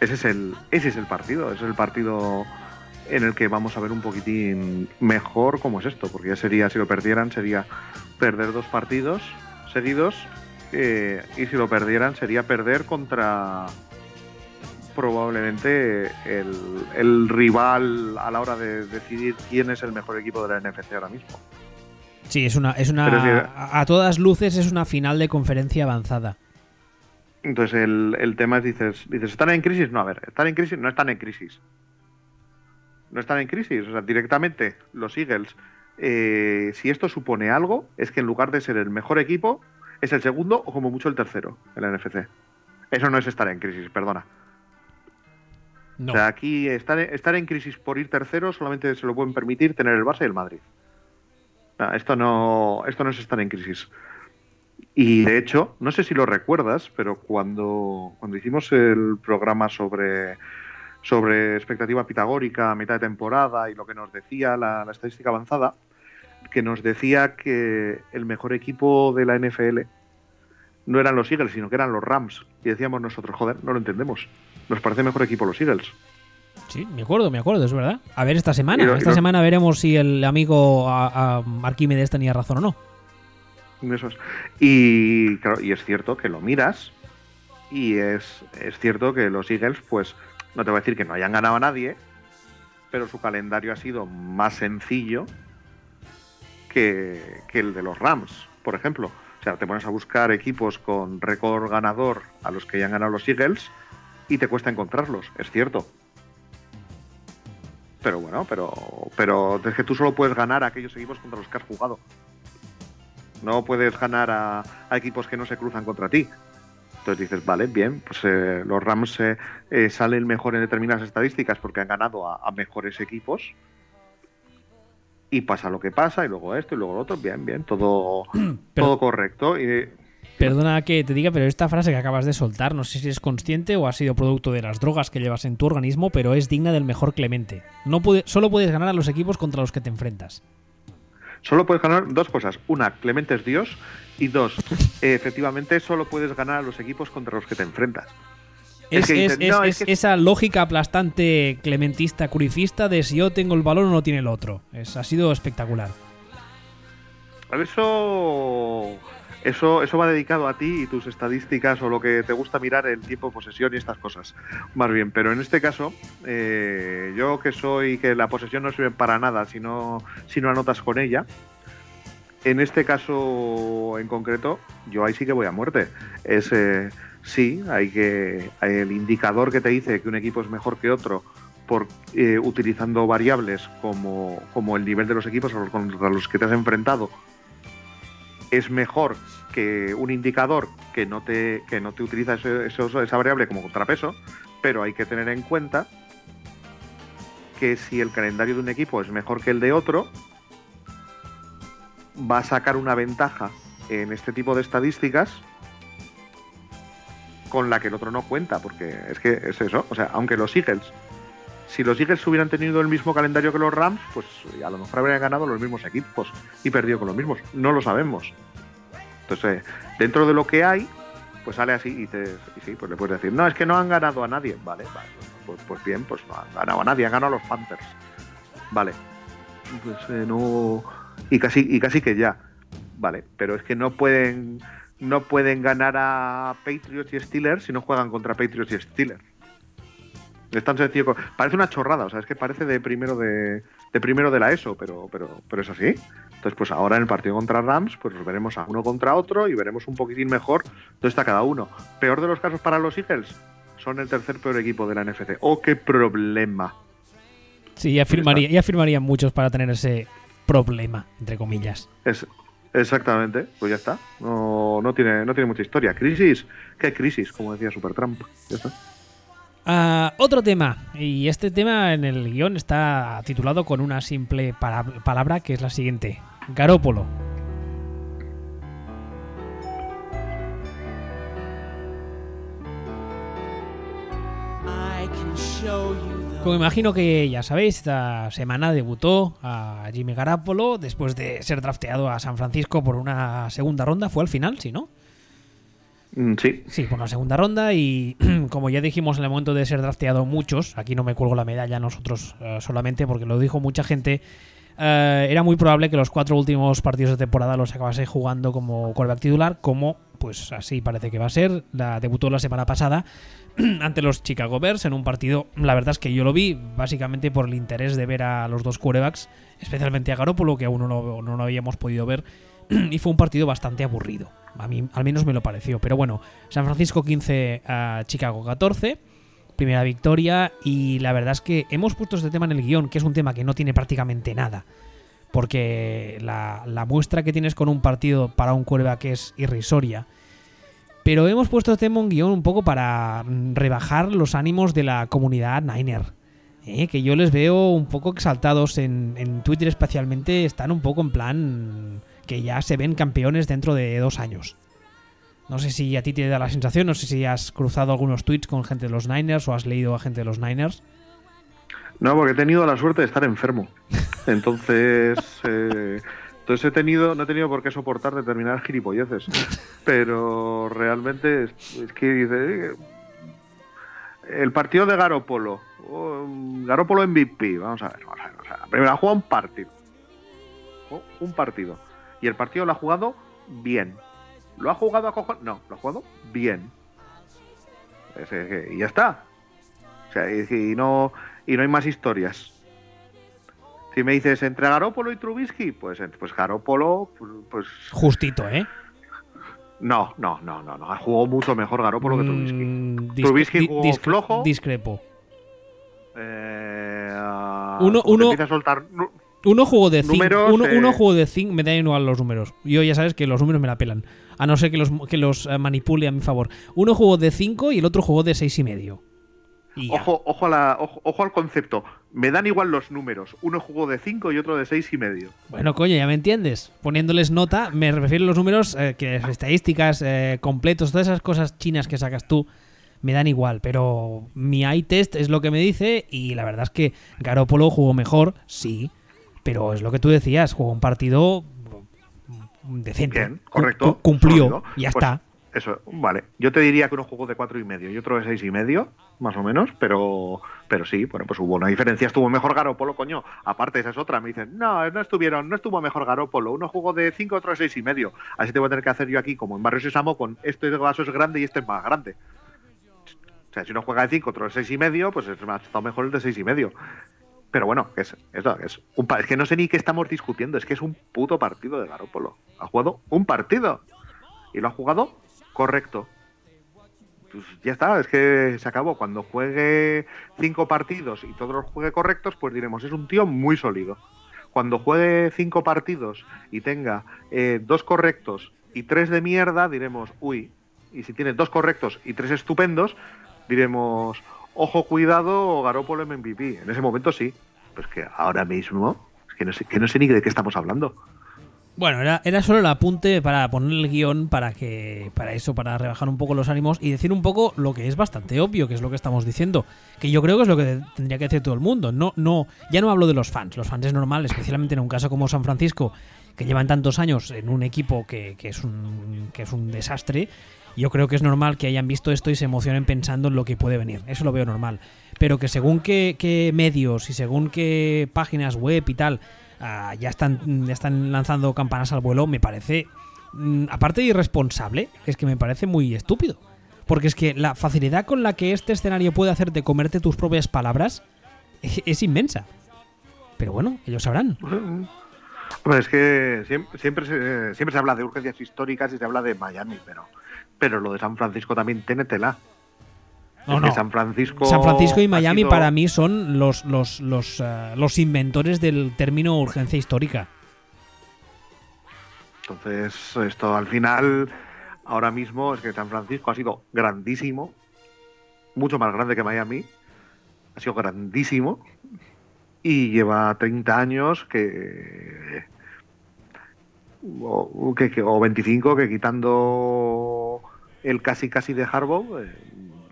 Ese es el ese es el partido, ese es el partido en el que vamos a ver un poquitín mejor cómo es esto, porque ya sería, si lo perdieran, sería perder dos partidos seguidos, eh, y si lo perdieran sería perder contra probablemente el, el rival a la hora de decidir quién es el mejor equipo de la NFC ahora mismo.
Sí, es una, es una a, a todas luces es una final de conferencia avanzada.
Entonces el, el tema es, dices, dices, ¿están en crisis? No, a ver, ¿están en crisis? No están en crisis. No están en crisis. O sea, directamente los Eagles, eh, si esto supone algo, es que en lugar de ser el mejor equipo, es el segundo o como mucho el tercero en la NFC. Eso no es estar en crisis, perdona.
No.
O sea, aquí estar, estar en crisis por ir tercero solamente se lo pueden permitir tener el Barça y el Madrid. Esto no, esto no es estar en crisis. Y de hecho, no sé si lo recuerdas, pero cuando, cuando hicimos el programa sobre, sobre expectativa pitagórica a mitad de temporada y lo que nos decía la, la estadística avanzada, que nos decía que el mejor equipo de la NFL no eran los Eagles, sino que eran los Rams. Y decíamos nosotros, joder, no lo entendemos. Nos parece mejor equipo los Eagles.
Sí, me acuerdo, me acuerdo, es verdad. A ver esta semana. Esta semana veremos si el amigo a, a Arquímedes tenía razón o no.
Eso es. Y, claro, y es cierto que lo miras y es, es cierto que los Eagles, pues, no te voy a decir que no hayan ganado a nadie, pero su calendario ha sido más sencillo que, que el de los Rams, por ejemplo. O sea, te pones a buscar equipos con récord ganador a los que ya han ganado los Eagles y te cuesta encontrarlos, es cierto. Pero bueno, pero, pero es que tú solo puedes ganar a aquellos equipos contra los que has jugado. No puedes ganar a, a equipos que no se cruzan contra ti. Entonces dices, vale, bien, pues eh, los Rams eh, eh, salen mejor en determinadas estadísticas porque han ganado a, a mejores equipos. Y pasa lo que pasa, y luego esto, y luego lo otro, bien, bien, todo, <clears throat>
Pero-
todo correcto. Y,
Perdona que te diga, pero esta frase que acabas de soltar, no sé si es consciente o ha sido producto de las drogas que llevas en tu organismo, pero es digna del mejor Clemente. No puede, solo puedes ganar a los equipos contra los que te enfrentas.
Solo puedes ganar dos cosas. Una, Clemente es Dios. Y dos, <laughs> efectivamente, solo puedes ganar a los equipos contra los que te enfrentas.
Es,
Es que
es-
dicen,
es-
no,
es
es que-
esa lógica aplastante clementista curifista de si yo tengo el balón o no tiene el otro. Ha sido espectacular.
Eso. Eso, eso va dedicado a ti y tus estadísticas o lo que te gusta mirar, el tiempo de posesión y estas cosas. Más bien, pero en este caso, eh, yo que soy que la posesión no sirve para nada si no, si no anotas con ella. En este caso en concreto, yo ahí sí que voy a muerte. Es eh, sí, hay que el indicador que te dice que un equipo es mejor que otro por eh, utilizando variables como, como el nivel de los equipos contra los que te has enfrentado es mejor que un indicador que no te, que no te utiliza esa variable como contrapeso, pero hay que tener en cuenta que si el calendario de un equipo es mejor que el de otro, va a sacar una ventaja en este tipo de estadísticas con la que el otro no cuenta, porque es que es eso, o sea, aunque los Eagles, si los Eagles hubieran tenido el mismo calendario que los Rams, pues a lo mejor habrían ganado los mismos equipos y perdido con los mismos, no lo sabemos. Entonces, dentro de lo que hay, pues sale así y, te, sí, pues le puedes decir, no, es que no han ganado a nadie. Vale, vale pues, pues bien, pues no han ganado a nadie, han ganado a los Panthers. Vale. Pues eh, no. Y casi, y casi que ya. Vale, pero es que no pueden no pueden ganar a Patriots y Steelers si no juegan contra Patriots y Steelers. Es tan sencillo. Parece una chorrada, o sea, es que parece de primero de, de primero de la ESO, pero, pero, pero es así. Entonces, pues ahora en el partido contra Rams, pues veremos a uno contra otro y veremos un poquitín mejor dónde está cada uno. Peor de los casos para los Eagles, son el tercer peor equipo de la NFC. ¡Oh, qué problema!
Sí, ya firmaría, ya firmarían muchos para tener ese problema, entre comillas.
Es, exactamente, pues ya está. No, no, tiene, no tiene mucha historia. Crisis, ¿qué crisis? Como decía Supertramp. Ya está.
Uh, otro tema, y este tema en el guion está titulado con una simple palabra que es la siguiente: Garópolo. Como imagino que ya sabéis, esta semana debutó a Jimmy Garoppolo después de ser drafteado a San Francisco por una segunda ronda. Fue al final, ¿sí, no?
Mm, sí.
Sí, por la segunda ronda y <clears throat> como ya dijimos en el momento de ser drafteado muchos, aquí no me cuelgo la medalla nosotros uh, solamente porque lo dijo mucha gente, uh, era muy probable que los cuatro últimos partidos de temporada los acabase jugando como quarterback titular, como pues así parece que va a ser. La debutó la semana pasada <clears throat> ante los Chicago Bears en un partido, la verdad es que yo lo vi básicamente por el interés de ver a los dos quarterbacks, especialmente a Garoppolo, que aún no, no lo habíamos podido ver, <clears throat> y fue un partido bastante aburrido. A mí al menos me lo pareció. Pero bueno, San Francisco 15 a Chicago 14. Primera victoria. Y la verdad es que hemos puesto este tema en el guion, que es un tema que no tiene prácticamente nada. Porque la, muestra que tienes con un partido para un que es irrisoria. Pero hemos puesto este tema en guion un poco para rebajar los ánimos de la comunidad Niner. ¿eh? Que yo les veo un poco exaltados en, en Twitter especialmente. Están un poco en plan que ya se ven campeones dentro de dos años. No sé si a ti te da la sensación, no sé si has cruzado algunos tweets con gente de los Niners o has leído a gente de los Niners.
No, porque he tenido la suerte de estar enfermo. Entonces, <laughs> eh, entonces he tenido, no he tenido por qué soportar determinadas gilipolleces. Pero realmente es, que dice eh, el partido de Garópolo, Garópolo MVP, vamos a ver, vamos a ver, primero ha jugado un partido, un partido y el partido lo ha jugado bien. ¿Lo ha jugado a cojones? No, lo ha jugado bien. Y ya está. O sea, y, no, y no hay más historias. Si me dices entre Garópolo y Trubisky, pues, pues Garópolo, pues.
Justito, ¿eh?
No, no, no, no, no. Jugó mucho mejor Garópolo que Trubisky.
Mm,
Trubisky jugó flojo.
Discrepo.
Eh,
uno, uno,
empieza a soltar
uno jugó de 5. Uno, uno, jugó de 5. Me da igual los números. Yo ya sabes que los números me la pelan. A no ser que los, que los eh, manipule a mi favor. Uno jugó de 5 y el otro jugó de 6 y medio.
ojo, ojo, a la, ojo, al concepto. Me dan igual los números. Uno jugó de 5 y otro de 6 y medio.
Bueno, coño, ya me entiendes. Poniéndoles nota, me refiero a los números, eh, que estadísticas, eh, completos, todas esas cosas chinas que sacas tú, me dan igual. Pero mi eye test es lo que me dice y la verdad es que Garópolo jugó mejor, sí pero es lo que tú decías, jugó un partido decente.
Bien, correcto.
cumplió, y ya
pues,
está.
Eso, vale. Yo te diría que uno jugó de cuatro y medio y otro de seis y medio, más o menos, pero, pero sí, bueno, pues hubo una diferencia. Estuvo mejor Garópolo, coño. Aparte, esa es otra. Me dicen, no, no estuvieron, no estuvo mejor Garópolo. Uno jugó de cinco, otro de seis y medio. Así te voy a tener que hacer yo aquí, como en Barrio Sésamo, con este vaso es grande y este es más grande. O sea, si uno juega de cinco, otro de seis y medio, pues es más, está mejor el de seis y medio. Pero bueno, es, es, es, un, es que no sé ni qué estamos discutiendo, es que es un puto partido de Garópolo. Ha jugado un partido y lo ha jugado correcto. Pues ya está, es que se acabó. Cuando juegue cinco partidos y todos los juegue correctos, pues diremos, es un tío muy sólido. Cuando juegue cinco partidos y tenga eh, dos correctos y tres de mierda, diremos, uy. Y si tiene dos correctos y tres estupendos, diremos, ojo, cuidado, Garópolo MVP. En ese momento sí. Pues que ahora mismo, es que no sé, ni de qué estamos hablando.
Bueno, era, era solo el apunte para poner el guion para que. para eso, para rebajar un poco los ánimos y decir un poco lo que es bastante obvio, que es lo que estamos diciendo. Que yo creo que es lo que tendría que decir todo el mundo. No, no, ya no hablo de los fans. Los fans es normal, especialmente en un caso como San Francisco, que llevan tantos años en un equipo que, que es un. que es un desastre. Yo creo que es normal que hayan visto esto y se emocionen pensando en lo que puede venir. Eso lo veo normal. Pero que según qué, medios y según qué páginas web y tal uh, ya, están, ya están lanzando campanas al vuelo, me parece, mm, aparte de irresponsable, es que me parece muy estúpido. Porque es que la facilidad con la que este escenario puede hacerte comerte tus propias palabras es, <laughs> es inmensa. Pero bueno, ellos sabrán.
Hombre, es que siempre, siempre, se, siempre se habla de urgencias históricas y se habla de Miami, pero, pero lo de San Francisco también tiene tela.
No, no.
San Francisco.
San Francisco y Miami
sido-
para mí son los, los, los, eh, los inventores del término urgencia histórica.
Entonces, esto al final, ahora mismo, es que San Francisco ha sido grandísimo, mucho más grande que Miami, ha sido grandísimo, y lleva 30 años que. O, que, o 25, que quitando el casi casi de Harbaugh, eh,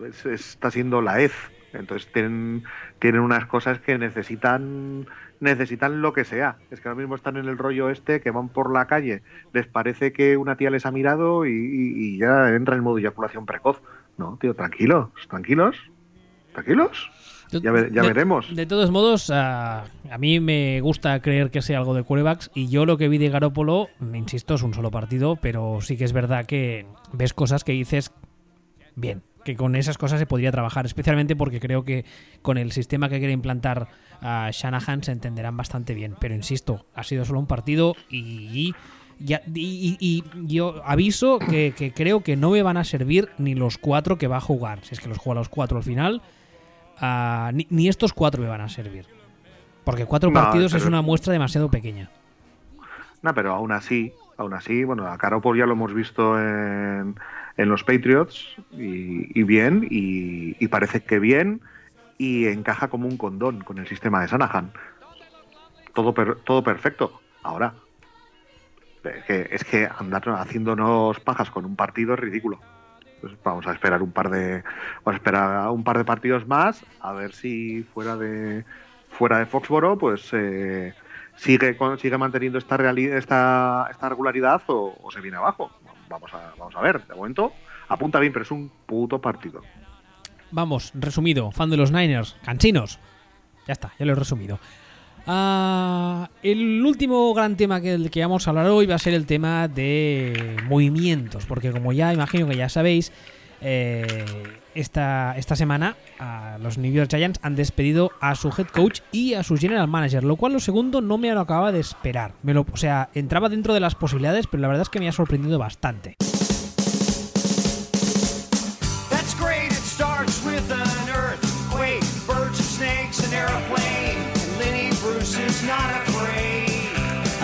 es- está siendo la EZ. Entonces tienen, tienen unas cosas que necesitan necesitan lo que sea. Es que ahora mismo están en el rollo este que van por la calle, les parece que una tía les ha mirado y ya entra en modo eyaculación precoz. No, tío, tranquilos, tranquilos, tranquilos. Ya,
De-
veremos.
De todos modos, a, a mí me gusta creer que sea algo de quarterbacks y yo lo que vi de Garópolo, insisto, es un solo partido, pero sí que es verdad que ves cosas que dices bien, que con esas cosas se podría trabajar, especialmente porque creo que con el sistema que quiere implantar a Shanahan se entenderán bastante bien, pero insisto, ha sido solo un partido y... ya- y, y- y yo aviso que, que creo que no me van a servir ni los cuatro que va a jugar. Si es que los juega los cuatro al final, Ni, ni estos cuatro me van a servir. Porque cuatro
No,
partidos es una muestra demasiado pequeña.
No, pero aún así, aún así, bueno, a Garoppolo ya lo hemos visto en, en los Patriots y, y bien, y, y parece que bien, y encaja como un condón con el sistema de Sanahan. Todo, per- todo perfecto. Ahora, es que, es que andar haciéndonos pajas con un partido es ridículo. Pues vamos a esperar un par de vamos a esperar un par de partidos más a ver si fuera de fuera de Foxboro pues eh, sigue sigue manteniendo esta esta, esta regularidad o, o se viene abajo. Vamos a, vamos a ver. De momento apunta bien, pero es un puto partido.
Vamos, resumido, fan de los Niners, canchinos. Ya está, ya lo he resumido. Ah, el último gran tema que, del que vamos a hablar hoy va a ser el tema de movimientos, porque como ya imagino que ya sabéis, eh, esta, esta semana los New York Giants han despedido a su head coach y a su general manager, lo cual lo segundo no me lo acababa de esperar. Me lo, o sea, entraba dentro de las posibilidades, pero la verdad es que me ha sorprendido bastante.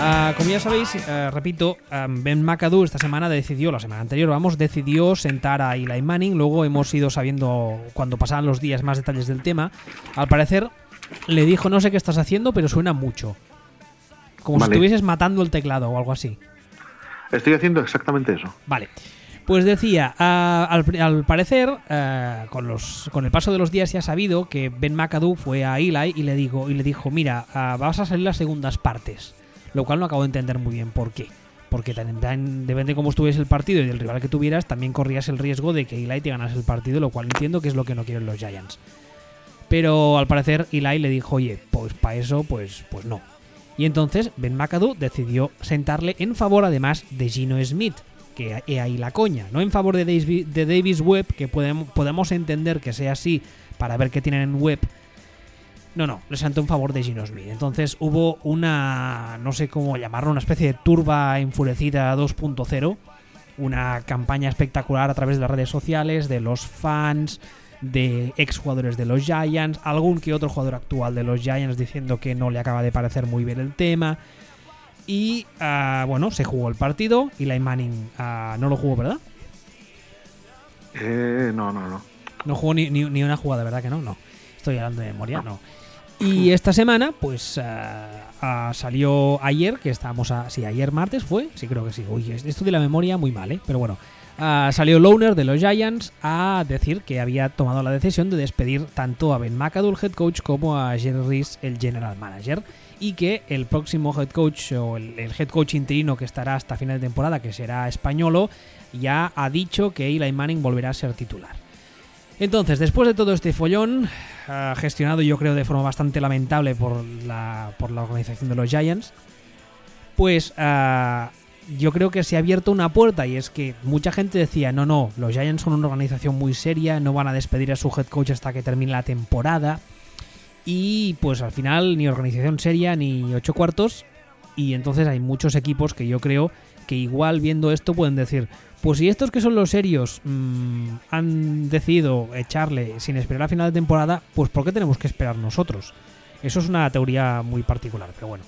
Ah, como ya sabéis, eh, repito, ah, Ben McAdoo esta semana decidió, la semana anterior, vamos, decidió sentar a Eli Manning. Luego hemos ido sabiendo, cuando pasaban los días, más detalles del tema. Al parecer, le dijo, no sé qué estás haciendo, pero suena mucho. Como si estuvieses matando el teclado o algo así.
Estoy haciendo exactamente eso.
Vale. Pues decía, ah, al, al parecer, ah, con, los, con el paso de los días se ha sabido que Ben McAdoo fue a Eli y le, digo, y le dijo, mira, ah, vas a salir las segundas partes. Lo cual no acabo de entender muy bien por qué. porque depende de cómo estuviese el partido y del rival que tuvieras, también corrías el riesgo de que Eli te ganase el partido, lo cual entiendo que es lo que no quieren los Giants. Pero al parecer Eli le dijo, oye, pues para eso, pues, pues no. Y entonces Ben McAdoo decidió sentarle en favor además de Gino Smith, que he ahí la coña, no en favor de Davis, de Davis Webb, que podemos, podemos entender que sea así para ver qué tienen en web. No, no, le sentó en favor de Gino Smith. Entonces hubo una, no sé cómo llamarlo, una especie de turba enfurecida 2.0, una campaña espectacular a través de las redes sociales, de los fans, de exjugadores de los Giants, algún que otro jugador actual de los Giants diciendo que no le acaba de parecer muy bien el tema. Y ah, bueno, se jugó el partido. Y Eli Manning ah, no lo jugó, ¿verdad?
Eh, no, no, no.
No jugó ni, ni- ni una jugada, ¿verdad que no? No. Estoy hablando de memoria, no. Y esta semana, pues ah, ah, salió ayer, que estábamos a. Sí, ayer martes fue. Sí, creo que sí. Uy, esto de la memoria muy mal, ¿eh? Pero bueno. Ah, salió Lowner de los Giants a decir que había tomado la decisión de despedir tanto a Ben McAdoo, el head coach, como a Jerry Reese, el general manager. Y que el próximo head coach o el, el head coach interino que estará hasta final de temporada, que será españolo, ya ha dicho que Eli Manning volverá a ser titular. Entonces, después de todo este follón, gestionado yo creo de forma bastante lamentable por la, por la organización de los Giants, pues ah, yo creo que se ha abierto una puerta y es que mucha gente decía, no, no, los Giants son una organización muy seria, no van a despedir a su head coach hasta que termine la temporada. Y pues al final ni organización seria ni ocho cuartos. Y entonces hay muchos equipos que yo creo que igual viendo esto pueden decir, pues si estos que son los serios mm, han decidido echarle sin esperar a final de temporada, pues ¿por qué tenemos que esperar nosotros? Eso es una teoría muy particular, pero bueno.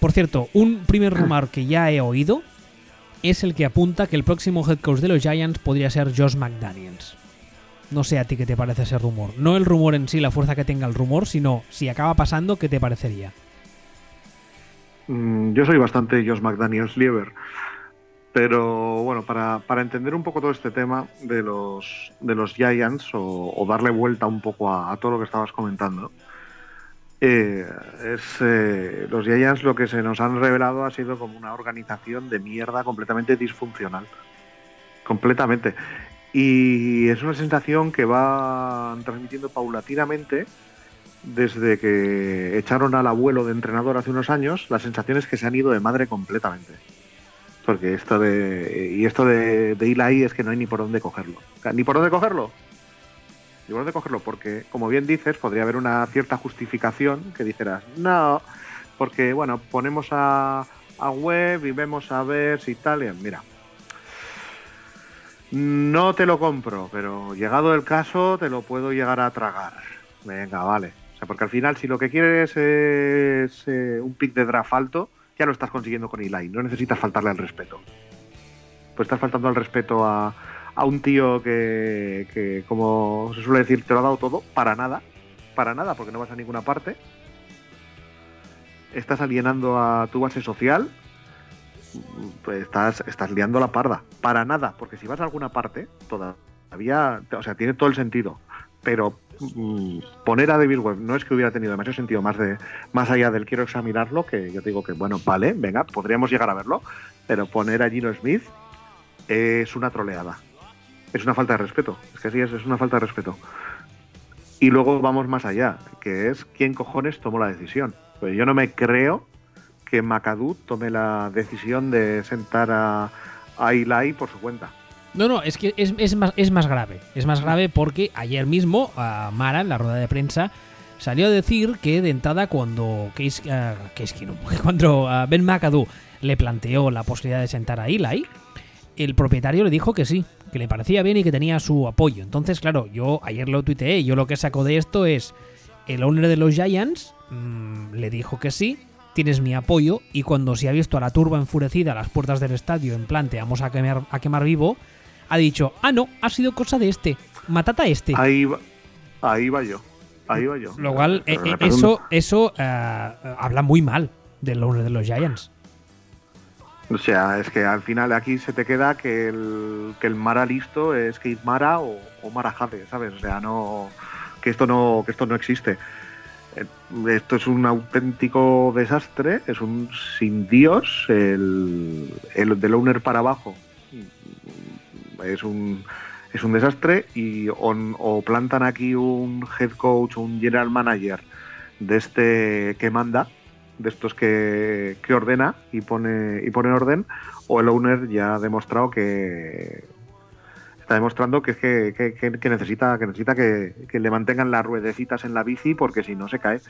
Por cierto, un primer <clears throat> rumor que ya he oído es el que apunta que el próximo head coach de los Giants podría ser Josh McDaniels. No sé a ti qué te parece ese rumor. No el rumor en sí, la fuerza que tenga el rumor, sino si acaba pasando, ¿qué te parecería?
Mm, yo soy bastante Josh McDaniels Lieber. Pero bueno, para, para entender un poco todo este tema de los, de los Giants o, darle vuelta un poco a, todo lo que estabas comentando, eh, es, eh, los Giants lo que se nos han revelado ha sido como una organización de mierda completamente disfuncional. Completamente. Y es una sensación que va transmitiendo paulatinamente desde que echaron al abuelo de entrenador hace unos años, la sensación es que se han ido de madre completamente. Porque esto de. Y esto de, de Eli es que no hay ni por dónde cogerlo. ¿Ni por dónde cogerlo? Ni por dónde cogerlo, porque, como bien dices, podría haber una cierta justificación que dijeras, no, porque, bueno, ponemos a, a web y vemos a ver si tal. mira, no te lo compro, pero llegado el caso, te lo puedo llegar a tragar. Venga, vale. O sea, porque al final, si lo que quieres es eh, un pick de draft alto, ya lo estás consiguiendo con Eli. No necesitas faltarle al respeto. Pues estás faltando al respeto a, a un tío que, que, como se suele decir, te lo ha dado todo, para nada. Para nada, porque no vas a ninguna parte. Estás alienando a tu base social. Pues estás, estás liando la parda. Para nada, porque si vas a alguna parte, todavía, o sea, tiene todo el sentido. Pero poner a David Webb no es que hubiera tenido demasiado sentido más de más allá del quiero examinarlo, que yo digo que bueno, vale, venga, podríamos llegar a verlo, pero poner a Gino Smith es una troleada. Es una falta de respeto. Es que así es, es una falta de respeto. Y luego vamos más allá, que es quién cojones tomó la decisión. Pues yo no me creo que McAdoo tome la decisión de sentar a, a Eli por su cuenta.
No, no, es que es, más, es más grave. Es más grave porque ayer mismo a Mara, en la rueda de prensa, salió a decir que de entrada cuando Case, ah, Case Keenum, cuando ah, Ben McAdoo le planteó la posibilidad de sentar a Eli, el propietario le dijo que sí, que le parecía bien y que tenía su apoyo. Entonces, claro, yo ayer lo tuiteé, yo lo que saco de esto es el owner de los Giants mm, le dijo que sí, tienes mi apoyo y cuando se ha visto a la turba enfurecida a las puertas del estadio en plan te vamos a quemar, a quemar vivo, ha dicho, ah no, ha sido cosa de este, matata a este.
Ahí va, ahí va yo. Ahí va yo.
Lo cual, eh, eh, eso, eso eh, habla muy mal del owner de los Giants.
O sea, es que al final aquí se te queda que el, que el Mara listo es Kate Mara o, o Mara Jade, ¿sabes? O sea, no que esto no que esto no existe. Esto es un auténtico desastre, es un sin Dios, el, el del owner para abajo. Es un, es un desastre y o plantan aquí un head coach o un general manager de este que manda, de estos que, que ordena y pone, y pone orden, o el owner ya ha demostrado que está demostrando que, que, que- que- necesita, que, necesita que, le mantengan las ruedecitas en la bici porque si no se cae.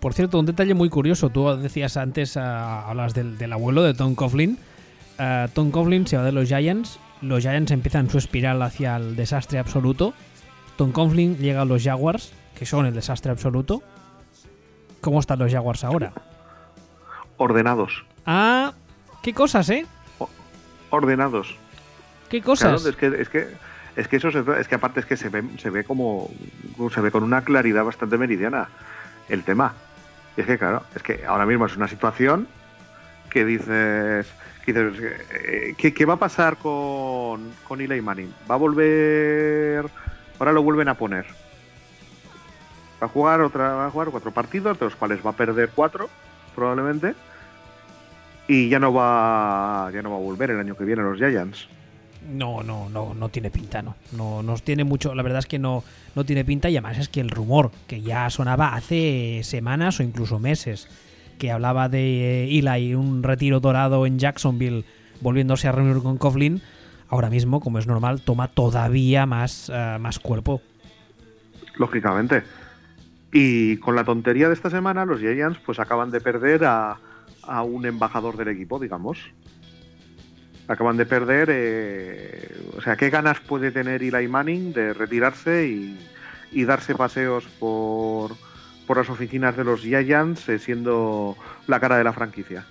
Por cierto, un detalle muy curioso. Tú decías antes, hablas del, del abuelo de Tom Coughlin. Ah, Tom Coughlin se va de los Giants. Los Giants empiezan su espiral hacia el desastre absoluto. Tom Coughlin llega a los Jaguars, que son el desastre absoluto. ¿Cómo están los Jaguars ahora?
Ordenados.
Ah, qué cosas, ¿eh?
Ordenados.
Qué cosas.
Claro, es que, es que, es que eso se, es que aparte es que se ve, se ve como se ve con una claridad bastante meridiana el tema. Y es que claro, es que ahora mismo es una situación que dices, ¿qué, qué va a pasar con, con Eli Manning? ¿Va a volver? Ahora lo vuelven a poner. Va a jugar otra, va a jugar cuatro partidos, de los cuales va a perder cuatro, probablemente. Y ya no va, ya no va a volver el año que viene los Giants.
No, no, no, no tiene pinta, no. No nos tiene mucho, la verdad es que no, no tiene pinta y además es que el rumor que ya sonaba hace semanas o incluso meses, que hablaba de Eli un retiro dorado en Jacksonville volviéndose a reunir con Coughlin, ahora mismo, como es normal, toma todavía más, eh, más cuerpo.
lógicamente. Y con la tontería de esta semana, los Giants pues acaban de perder a, a un embajador del equipo, digamos. Acaban de perder, eh, o sea, ¿qué ganas puede tener Eli Manning de retirarse y, y darse paseos por, por las oficinas de los Giants eh, siendo la cara de la franquicia?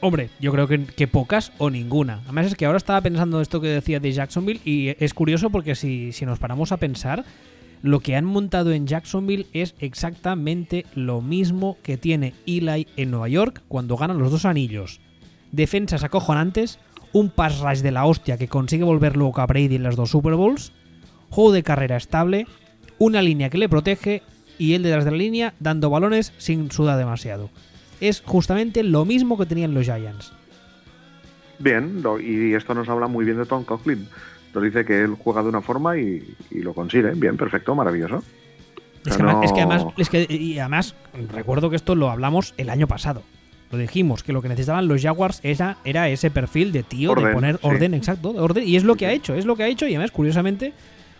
Hombre, yo creo que, pocas o ninguna. Además es que ahora estaba pensando esto que decía de Jacksonville y es curioso porque si, si nos paramos a pensar, lo que han montado en Jacksonville es exactamente lo mismo que tiene Eli en Nueva York cuando ganan los dos anillos. Defensas acojonantes, un pass rush de la hostia que consigue volver loco a Brady en las dos Super Bowls, juego de carrera estable, una línea que le protege y él detrás de la línea dando balones sin sudar demasiado. Es justamente lo mismo que tenían los Giants.
Bien, lo- y esto nos habla muy bien de Tom Coughlin. Nos dice que él juega de una forma y, y lo consigue. Bien, perfecto, maravilloso.
Es que, además, es que
no-
además- es que- y además, recuerdo que esto lo hablamos el año pasado. Lo dijimos, que lo que necesitaban los Jaguars era, era ese perfil de tío, de
Orden,
poner
sí.
orden, exacto, de orden. Y es lo que ha hecho, es lo que ha hecho. Y además, curiosamente,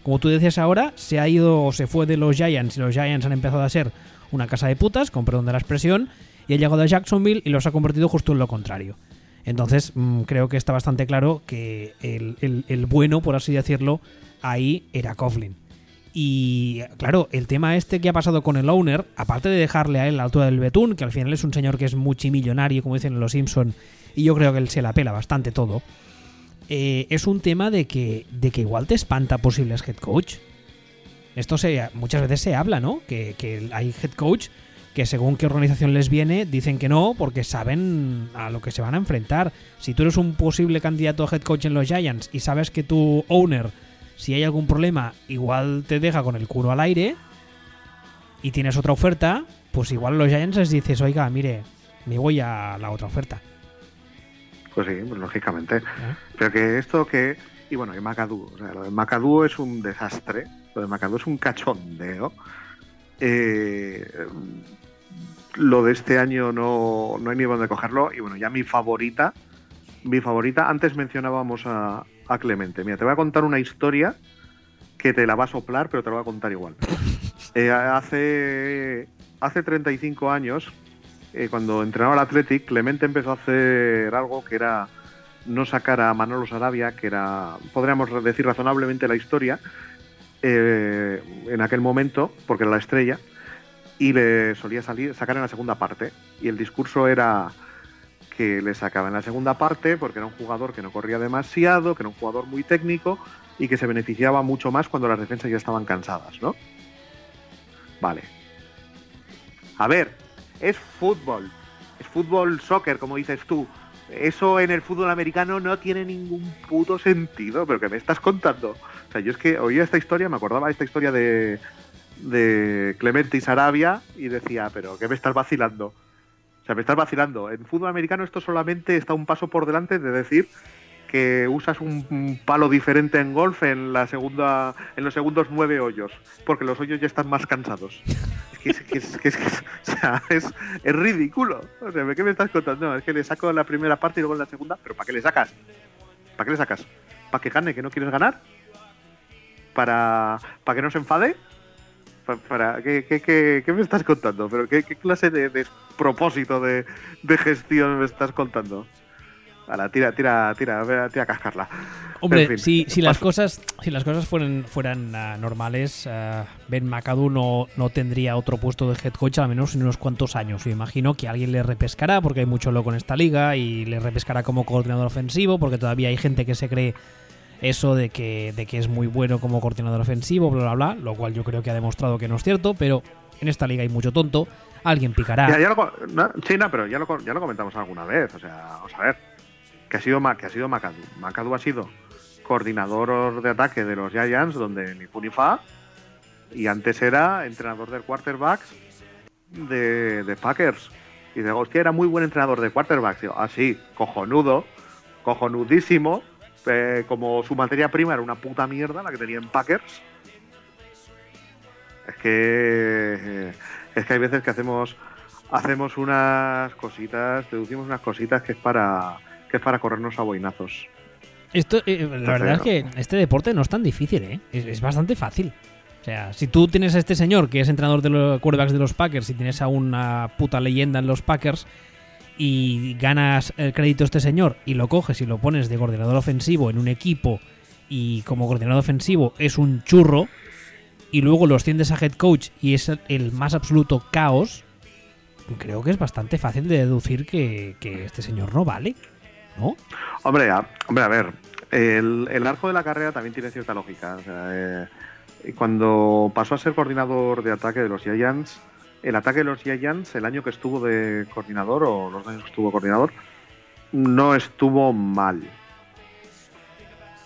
como tú decías ahora, se ha ido o se fue de los Giants y los Giants han empezado a ser una casa de putas, con perdón de la expresión, y ha llegado a Jacksonville y los ha convertido justo en lo contrario. Entonces, mm, creo que está bastante claro que el, bueno, por así decirlo, ahí era Coughlin. Y claro, el tema este que ha pasado con el owner, aparte de dejarle a él la altura del betún, que al final es un señor que es multimillonario, como dicen en los Simpson, y yo creo que él se la pela bastante todo, eh, es un tema de que, de que igual te espanta posibles head coach. Esto se, muchas veces se habla, ¿no? Que, que hay head coach que según qué organización les viene, dicen que no porque saben a lo que se van a enfrentar. Si tú eres un posible candidato a head coach en los Giants y sabes que tu owner, si hay algún problema, igual te deja con el culo al aire y tienes otra oferta, pues igual los Giants les dices, oiga, mire, me voy a la otra oferta.
Pues sí, pues lógicamente.
¿eh?
Pero que esto que. Y bueno, y Macadú. O sea, lo de Macadú es un desastre. Lo de Macadú es un cachondeo. Eh, lo de este año no, no hay ni dónde cogerlo. Y bueno, ya mi favorita. Mi favorita. Antes mencionábamos a, a Clemente. Mira, te voy a contar una historia que te la va a soplar, pero te la voy a contar igual. <laughs> Eh, hace, hace 35 años, eh, cuando entrenaba al Athletic, Clemente empezó a hacer algo que era no sacar a Manolo Sarabia, que era, podríamos decir razonablemente la historia, eh, en aquel momento, porque era la estrella, y le solía salir, sacar en la segunda parte. Y el discurso era que le sacaba en la segunda parte porque era un jugador que no corría demasiado, que era un jugador muy técnico y que se beneficiaba mucho más cuando las defensas ya estaban cansadas, ¿no? Vale. A ver, es fútbol. Es fútbol soccer, como dices tú. Eso en el fútbol americano no tiene ningún puto sentido, pero que me estás contando. O sea, yo es que oía esta historia, me acordaba de esta historia de, de Clemente y Sarabia y decía, pero ¿qué me estás vacilando? O sea, me estás vacilando. En fútbol americano esto solamente está un paso por delante de decir que usas un palo diferente en golf en la segunda en los segundos nueve hoyos, porque los hoyos ya están más cansados. Es que es, que es, que es- que es- o sea, es, ridículo. O sea, ¿qué me estás contando? Es que le saco la primera parte y luego la segunda, pero ¿para qué le sacas? ¿Para qué le sacas? ¿Para que gane, que no quieres ganar? ¿Para, para que no se enfade? Pa- Para, ¿qué, qué, qué, qué me estás contando? ¿Pero qué clase de, de propósito de, de gestión me estás contando? Ala, tira, tira, tira, tira a cascarla.
Hombre,
En fin,
si, si las cosas si las cosas fueran fueran ah, normales, ah, Ben McAdoo no, no tendría otro puesto de head coach al menos en unos cuantos años. Yo imagino que alguien le repescará porque hay mucho loco en esta liga y le repescará como coordinador ofensivo porque todavía hay gente que se cree eso de que, de que es muy bueno como coordinador ofensivo, bla, bla, bla, lo cual yo creo que ha demostrado que no es cierto, pero en esta liga hay mucho tonto, alguien picará.
Ya, ya lo, co- no, sí, no, pero ya lo, ya lo comentamos alguna vez. O sea, vamos a ver. Que ha sido, que ha sido McAdoo. McAdoo ha sido coordinador de ataque de los Giants, donde ni fu ni fa. Y antes era entrenador de quarterbacks de, de Packers. Y digo, hostia, era muy buen entrenador de quarterbacks. Digo, ah, cojonudo, cojonudísimo. Eh, como su materia prima era una puta mierda la que tenía en Packers. Es que. eh, es que hay veces que hacemos hacemos unas cositas, deducimos unas cositas que es para que para corrernos a boinazos.
Esto, eh, la verdad es que este deporte no es tan difícil, ¿eh? Es, es bastante fácil. O sea, si tú tienes a este señor que es entrenador de los quarterbacks de los Packers y tienes a una puta leyenda en los Packers y ganas el crédito a este señor y lo coges y lo pones de coordinador ofensivo en un equipo y como coordinador ofensivo es un churro y luego lo asciendes a head coach y es el- el más absoluto caos, creo que es bastante fácil de deducir que, que este señor no vale, ¿no?
Hombre, a, hombre, a ver, el, el arco de la carrera también tiene cierta lógica. O sea, eh, cuando pasó a ser coordinador de ataque de los Giants, el ataque de los Giants, el año que estuvo de coordinador, o los años que estuvo coordinador, no estuvo mal.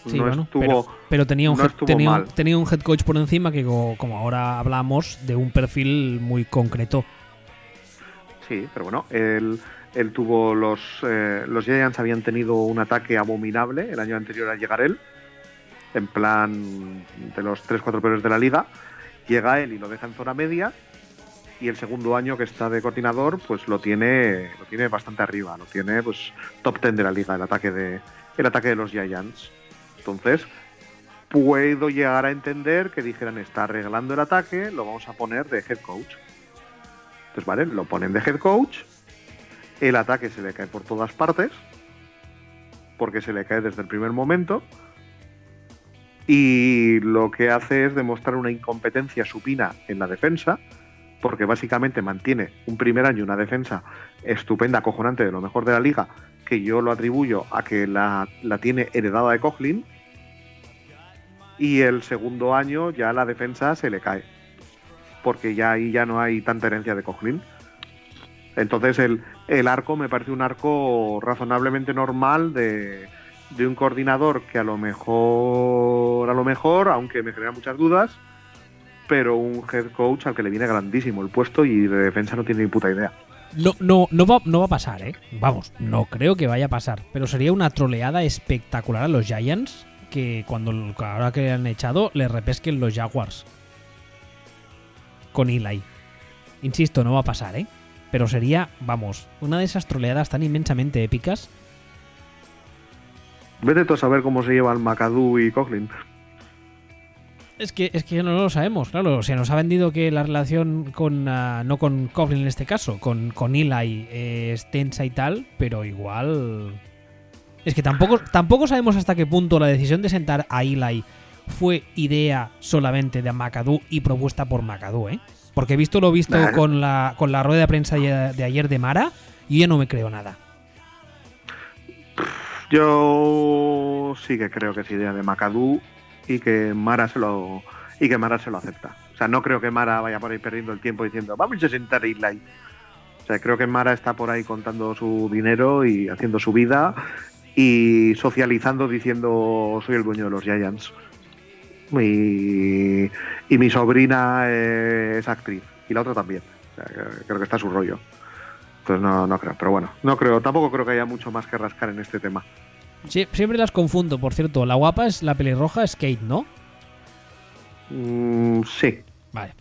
Sí,
no
bueno,
estuvo.
pero, pero tenía, un
no
head, tenía, un,
mal.
tenía un head coach por encima que, como, como ahora hablamos, de un perfil muy concreto.
Sí, pero bueno, él, él tuvo los. eh, los Giants habían tenido un ataque abominable el año anterior a llegar él. En plan de los 3-4 peores de la liga. Llega él y lo deja en zona media. Y el segundo año que está de coordinador, pues lo tiene, lo tiene bastante arriba. Lo tiene pues top 10 de la liga, el ataque de, el ataque de los Giants. Entonces, puedo llegar a entender que dijeran está arreglando el ataque, lo vamos a poner de head coach. Entonces, vale, lo ponen de head coach, el ataque se le cae por todas partes, porque se le cae desde el primer momento, y lo que hace es demostrar una incompetencia supina en la defensa, porque básicamente mantiene un primer año una defensa estupenda, acojonante, de lo mejor de la liga, que yo lo atribuyo a que la, la tiene heredada de Coughlin, y el segundo año ya la defensa se le cae porque ya ahí ya no hay tanta herencia de Coughlin. Entonces el, el arco me parece un arco razonablemente normal de, de un coordinador que a lo mejor, a lo mejor, aunque me genera muchas dudas, pero un head coach al que le viene grandísimo el puesto y de defensa no tiene ni puta idea.
No, no, no, va, no va a pasar, ¿eh? Vamos, no creo que vaya a pasar. Pero sería una troleada espectacular a los Giants que cuando ahora que han echado le repesquen los Jaguars. Con Eli. Insisto, no va a pasar, ¿eh? Pero sería, vamos, una de esas troleadas tan inmensamente épicas.
Vete tú a saber cómo se llevan McAdoo y Coughlin.
Es que, es que no lo sabemos, claro. Se nos ha vendido que la relación con. ah, no con Coughlin en este caso, con, con Eli eh, es tensa y tal, pero igual. Es que tampoco, tampoco sabemos hasta qué punto la decisión de sentar a Eli fue idea solamente de McAdoo y propuesta por McAdoo, ¿eh? Porque he visto lo visto
Nah.
con la, con la rueda de prensa de ayer de Mara y yo no me creo nada.
Yo sí que creo que es idea de McAdoo y que Mara se lo y que Mara se lo acepta. O sea, no creo que Mara vaya por ahí perdiendo el tiempo diciendo vamos a sentar a Eli. O sea, creo que Mara está por ahí contando su dinero y haciendo su vida y socializando diciendo soy el dueño de los Giants. Y, y mi sobrina es actriz. Y la otra también. O sea, creo que está a su rollo. Entonces no, no creo. Pero bueno, no creo. Tampoco creo que haya mucho más que rascar en este tema.
Sie- siempre las confundo, por cierto. La guapa es la pelirroja, es Kate, ¿no?
Mm, sí.
Vale.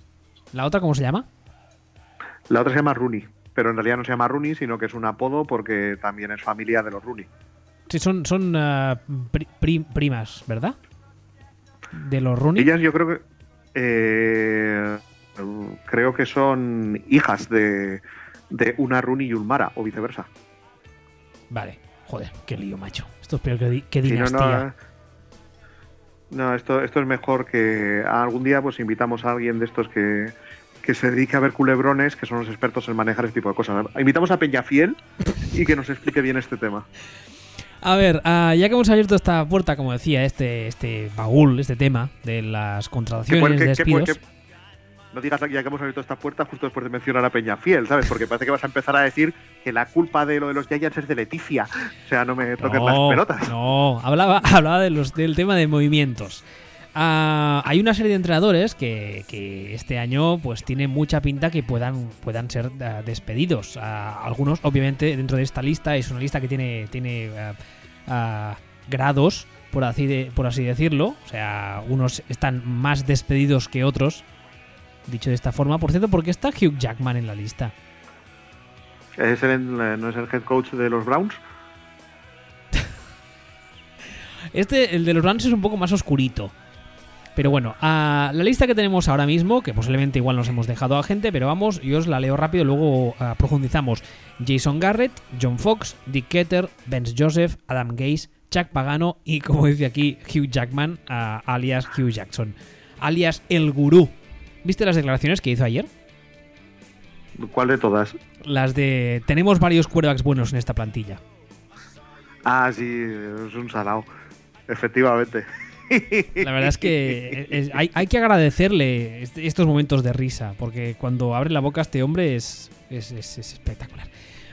¿La otra cómo se llama?
La otra se llama Rooney. Pero en realidad no se llama Rooney, sino que es un apodo porque también es familia de los Rooney.
Sí, son, son pri- primas, ¿verdad? De los Rooney.
Ellas yo creo que eh, creo que son hijas de, de una Rooney y un Mara, o viceversa.
Vale. Joder, qué lío, macho. Esto es peor que, que
Si no,
dinastía.
no, no, esto, esto es mejor que algún día pues invitamos a alguien de estos que, que se dedique a ver culebrones, que son los expertos en manejar este tipo de cosas. Invitamos a Peñafiel y que nos explique bien este tema.
A ver, ah, ya que hemos abierto esta puerta, como decía, este, este baúl, este tema de las contrataciones,
que-
despidos.
que- no digas ya que hemos abierto esta puerta justo después de mencionar a Peñafiel, ¿sabes? Porque parece que vas a empezar a decir que la culpa de lo de los Giants es de Leticia. O sea, no me toques las pelotas.
No, hablaba, <laughs> hablaba de los, del tema de movimientos. Ah, hay una serie de entrenadores que, que este año pues tiene mucha pinta que puedan, puedan ser ah, despedidos. Ah, algunos, obviamente, dentro de esta lista, es una lista que tiene, tiene grados, por así, de, por así decirlo. O sea, unos están más despedidos que otros. Dicho de esta forma, por cierto, ¿por qué está Hugh Jackman en la lista?
¿Es el- ¿No es el head coach de los Browns? <laughs>
Este, el de los Browns es un poco más oscurito. Pero bueno, a la lista que tenemos ahora mismo, que posiblemente igual nos hemos dejado a gente, pero vamos, yo os la leo rápido, luego ah, profundizamos. Jason Garrett, John Fox, Dick Ketter, Vince Joseph, Adam Gase, Chuck Pagano y, como dice aquí, Hugh Jackman, ah, alias Hugh Jackson, alias el gurú. ¿Viste las declaraciones que hizo ayer?
¿Cuál de todas?
Las de tenemos varios quarterbacks buenos en esta plantilla.
Ah, sí, es un salado. Efectivamente.
La verdad es que es- hay, hay que agradecerle est- estos momentos de risa, porque cuando abre la boca este hombre es, es, es- es espectacular.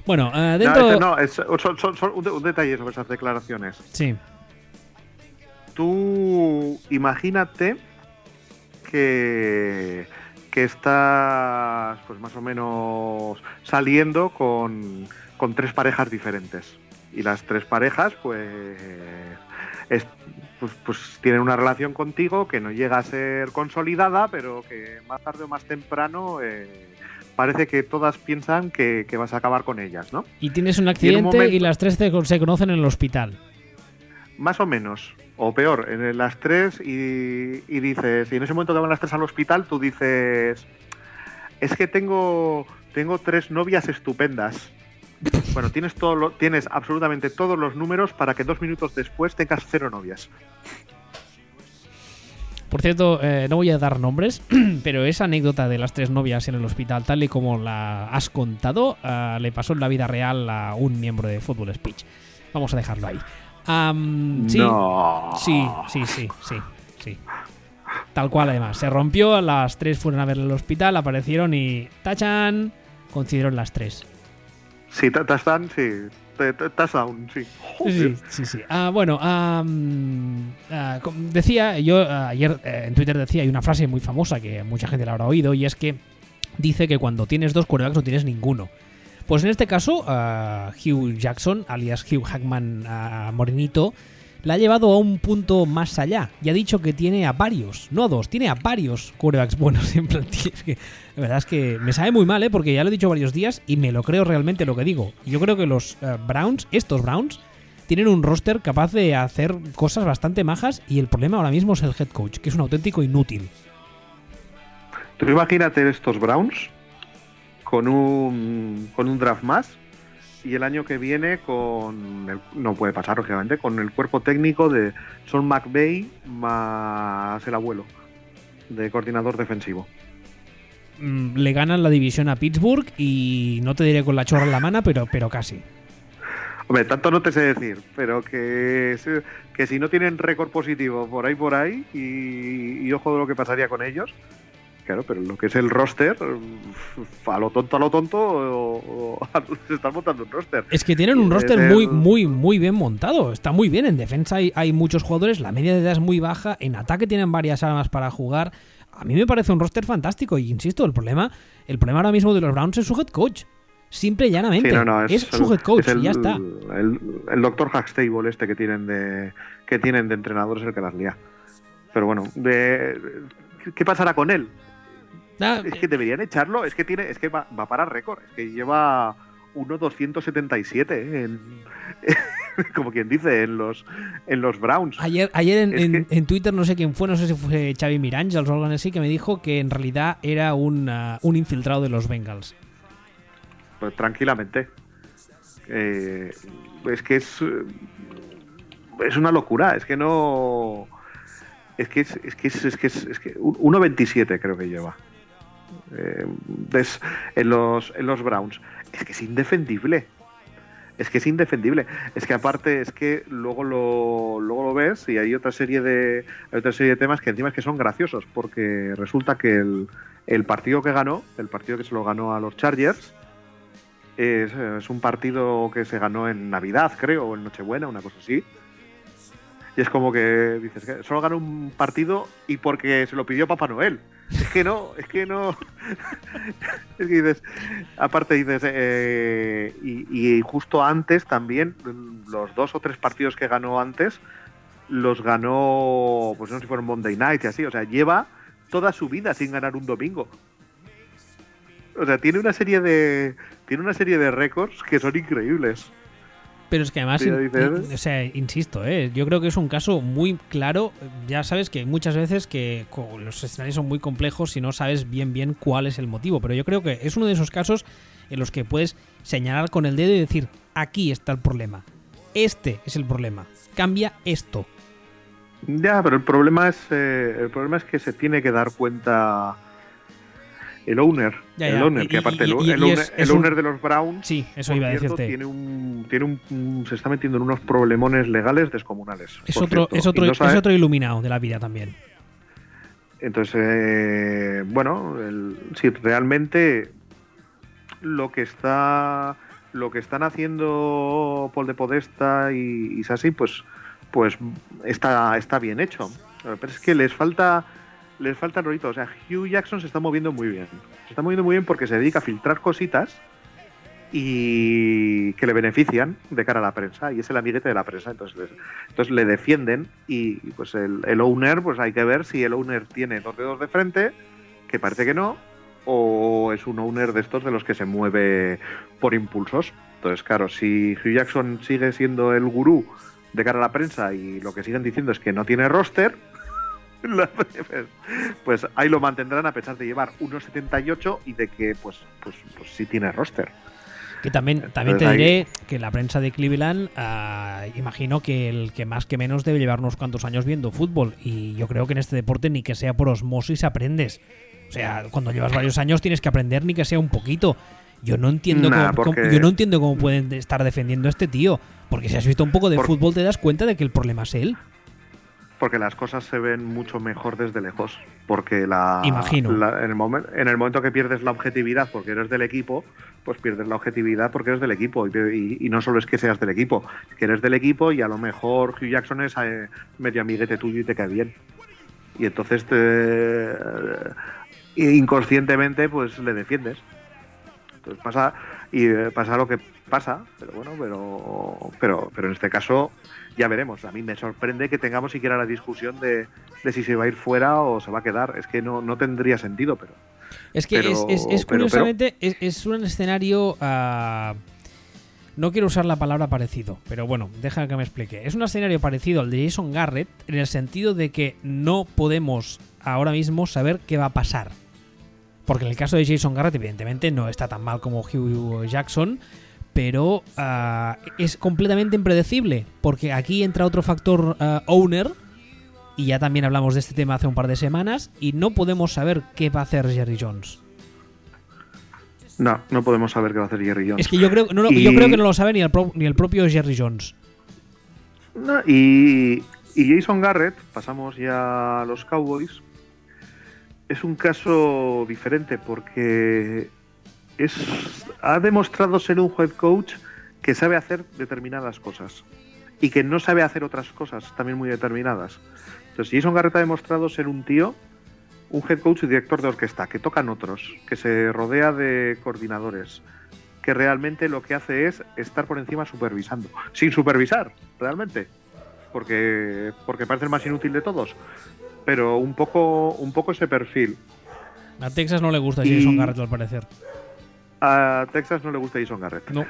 Bueno, eh,
No,
dentro...
este no, es- son- son- son un, de- un detalle sobre esas declaraciones.
Sí,
Tú imagínate que, que estás pues más o menos saliendo con, con tres parejas diferentes. Y las tres parejas, pues, es- pues, pues tienen una relación contigo que no llega a ser consolidada, pero que más tarde o más temprano eh, parece que todas piensan que, que vas a acabar con ellas, ¿no?
y tienes un accidente y,
momento-
las tres se, se conocen en el hospital.
Más o menos. O peor, en las tres y, y dices, y en ese momento que van las tres al hospital, tú dices, es que tengo, tengo tres novias estupendas. Bueno, tienes, todo lo- tienes absolutamente todos los números para que dos minutos después tengas cero novias.
Por cierto, eh, no voy a dar nombres, <clears throat> pero esa anécdota de las tres novias en el hospital, tal y como la has contado, ah, le pasó en la vida real a un miembro de Football Speech. Vamos a dejarlo ahí. Am, sí,
No.
Sí, sí, sí, sí, sí. Tal cual, además. Se rompió, las tres fueron a verle al hospital, aparecieron y. ¡Tachan! Coincidieron las tres.
Sí, touchdown, sí. Touchdown, sí.
Sí, sí, sí. Ah, bueno, ah, com- decía, yo ah, ayer eh, en Twitter decía, hay una frase muy famosa que mucha gente la habrá oído, y es que dice que cuando tienes dos quarterbacks no tienes ninguno. Pues en este caso, ah, Hugh Jackson, alias Hugh Hackman ah, Morenito, la ha llevado a un punto más allá y ha dicho que tiene a varios, no a dos, tiene a varios quarterbacks buenos <laughs> en plantilla. Es que la verdad es que me sabe muy mal, ¿eh? porque ya lo he dicho varios días y me lo creo realmente lo que digo. Yo creo que los eh, Browns, estos Browns, tienen un roster capaz de hacer cosas bastante majas y el problema ahora mismo es el head coach, que es un auténtico inútil.
Tú imagínate estos Browns con un, con un draft más y el año que viene con el- no puede pasar lógicamente con el cuerpo técnico de Son McVay más el abuelo de coordinador defensivo.
Mm, Le ganan la división a Pittsburgh y no te diré con la chorra en la mano, pero, pero casi.
Hombre, tanto no te sé decir, pero que, que si no tienen récord positivo por ahí por ahí y, y ojo de lo que pasaría con ellos, Claro, pero lo que es el roster, a lo tonto, a lo tonto, o- o- <laughs> se están montando un roster.
Es que tienen un roster muy, muy, muy bien montado. Está muy bien. En defensa hay, hay muchos jugadores, la media de edad es muy baja. En ataque tienen varias armas para jugar. A mí me parece un roster fantástico. Y insisto, el problema, el problema ahora mismo de los Browns es su head coach. Simple y llanamente.
Sí, no, no,
es, su head coach
el,
y ya está.
El, el doctor Hackstable este que tienen de que tienen de entrenador es el que las lía. Pero bueno, de, ¿qué pasará con él?
Ah,
Es que deberían echarlo, es que tiene, es que va, va para récord, es que lleva 1.277 ¿eh? en, <laughs> como quien dice, en los en los Browns.
Ayer, ayer en, en-
que-
en Twitter, no sé quién fue, no sé si fue Xavi Mirangels o algo así, que me dijo que en realidad era un, ah, un infiltrado de los Bengals.
Pues tranquilamente. Eh, es que es eh, es una locura, es que no es que es, es que es, es que es, es que un- 1.27 creo que lleva. Eh, en los en los Browns. Es que es indefendible. Es que es indefendible. Es que aparte es que luego lo luego lo ves y hay otra serie de hay otra serie de temas que encima es que son graciosos porque resulta que el, el partido que ganó, el partido que se lo ganó a los Chargers, es un partido que se ganó en Navidad, creo, o en Nochebuena, una cosa así. Y es como que dices que solo ganó un partido y porque se lo pidió Papá Noel. Es que no, es que no. <laughs> es que dices, aparte dices, eh, y, justo antes también, los dos o tres partidos que ganó antes, los ganó, pues no sé si fueron Monday Night y así, o sea, lleva toda su vida sin ganar un domingo. O sea, tiene una serie de tiene una serie de récords que son increíbles.
Pero es que además, o sea, insisto, ¿eh? yo creo que es un caso muy claro. Ya sabes que muchas veces que los escenarios son muy complejos y no sabes bien bien cuál es el motivo. Pero yo creo que es uno de esos casos en los que puedes señalar con el dedo y decir, aquí está el problema. Este es el problema. Cambia esto.
Ya, pero el problema es eh, el problema es que se tiene que dar cuenta el owner,
Ya,
el owner, que aparte
y-
el,
y-
el
y
owner,
es-
el
es un-
owner de los Browns
Sí, eso iba a
cierto,
decirte.
tiene un tiene un, se está metiendo en unos problemones legales descomunales.
Es otro,
cierto,
es, otro, es otro iluminado de la vida también.
Entonces, eh, bueno, el- si realmente lo que está lo que están haciendo Paul de Podesta y, y Sassi, pues, pues está, está bien hecho. Pero es que les falta les falta el rollito. O sea, Hugh Jackson se está moviendo muy bien. Se está moviendo muy bien porque se dedica a filtrar cositas y que le benefician de cara a la prensa y es el amiguete de la prensa entonces les- entonces le defienden y pues el, el owner pues hay que ver si el owner tiene dos dedos de frente que parece que no o es un owner de estos de los que se mueve por impulsos entonces claro si Hugh Jackson sigue siendo el gurú de cara a la prensa y lo que siguen diciendo es que no tiene roster <laughs> pues ahí lo mantendrán a pesar de llevar 1.78 y de que pues pues pues sí tiene roster
Que también, también te diré que la prensa de Cleveland, ah, imagino que el que más que menos debe llevar unos cuantos años viendo fútbol. Y yo creo que en este deporte ni que sea por osmosis aprendes. O sea, cuando llevas varios años tienes que aprender ni que sea un poquito. Yo no entiendo,
Nah,
cómo,
porque-
cómo- yo no entiendo cómo pueden estar defendiendo a este tío. Porque si has visto un poco de
Por-
fútbol te das cuenta de que el problema es él.
Porque las cosas se ven mucho mejor desde lejos. Porque la,
Imagino.
la- en, el momen- en el momento que pierdes la objetividad porque eres del equipo, pues pierdes la objetividad porque eres del equipo. Y, y- y no solo es que seas del equipo, que eres del equipo y a lo mejor Hugh Jackson es eh, medio amiguete tuyo y te cae bien. Y entonces te, inconscientemente pues le defiendes. Entonces pasa y eh, pasa lo que pasa, pero bueno, pero pero pero en este caso ya veremos. A mí me sorprende que tengamos siquiera la discusión de, de si se va a ir fuera o se va a quedar. Es que no, no tendría sentido, pero
Es que
Pero-
es, es- es
pero-
curiosamente, Es, es un escenario. ah, no quiero usar la palabra parecido, pero bueno, deja que me explique. Es un escenario parecido al de Jason Garrett en el sentido de que no podemos ahora mismo saber qué va a pasar. Porque en el caso de Jason Garrett, evidentemente, no está tan mal como Hugh Jackson, pero ah, es completamente impredecible. Porque aquí entra otro factor ah, owner, y ya también hablamos de este tema hace un par de semanas, y no podemos saber qué va a hacer Jerry Jones.
no, no podemos saber qué va a hacer Jerry Jones.
Es que yo creo, no, no,
Y-
yo creo que no lo sabe ni el, pro- ni el propio Jerry Jones.
No, y, y Jason Garrett, pasamos ya a los Cowboys. Es un caso diferente porque es, ha demostrado ser un head coach que sabe hacer determinadas cosas y que no sabe hacer otras cosas también muy determinadas. Entonces, Jason Garrett ha demostrado ser un tío, un head coach y director de orquesta, que tocan otros, que se rodea de coordinadores, que realmente lo que hace es estar por encima supervisando, sin supervisar, realmente, porque, porque parece el más inútil de todos, pero un poco, un poco ese perfil.
A Texas no le gusta
Y-
Jason Garrett al parecer.
A Texas no le gusta Jason Garrett.
No.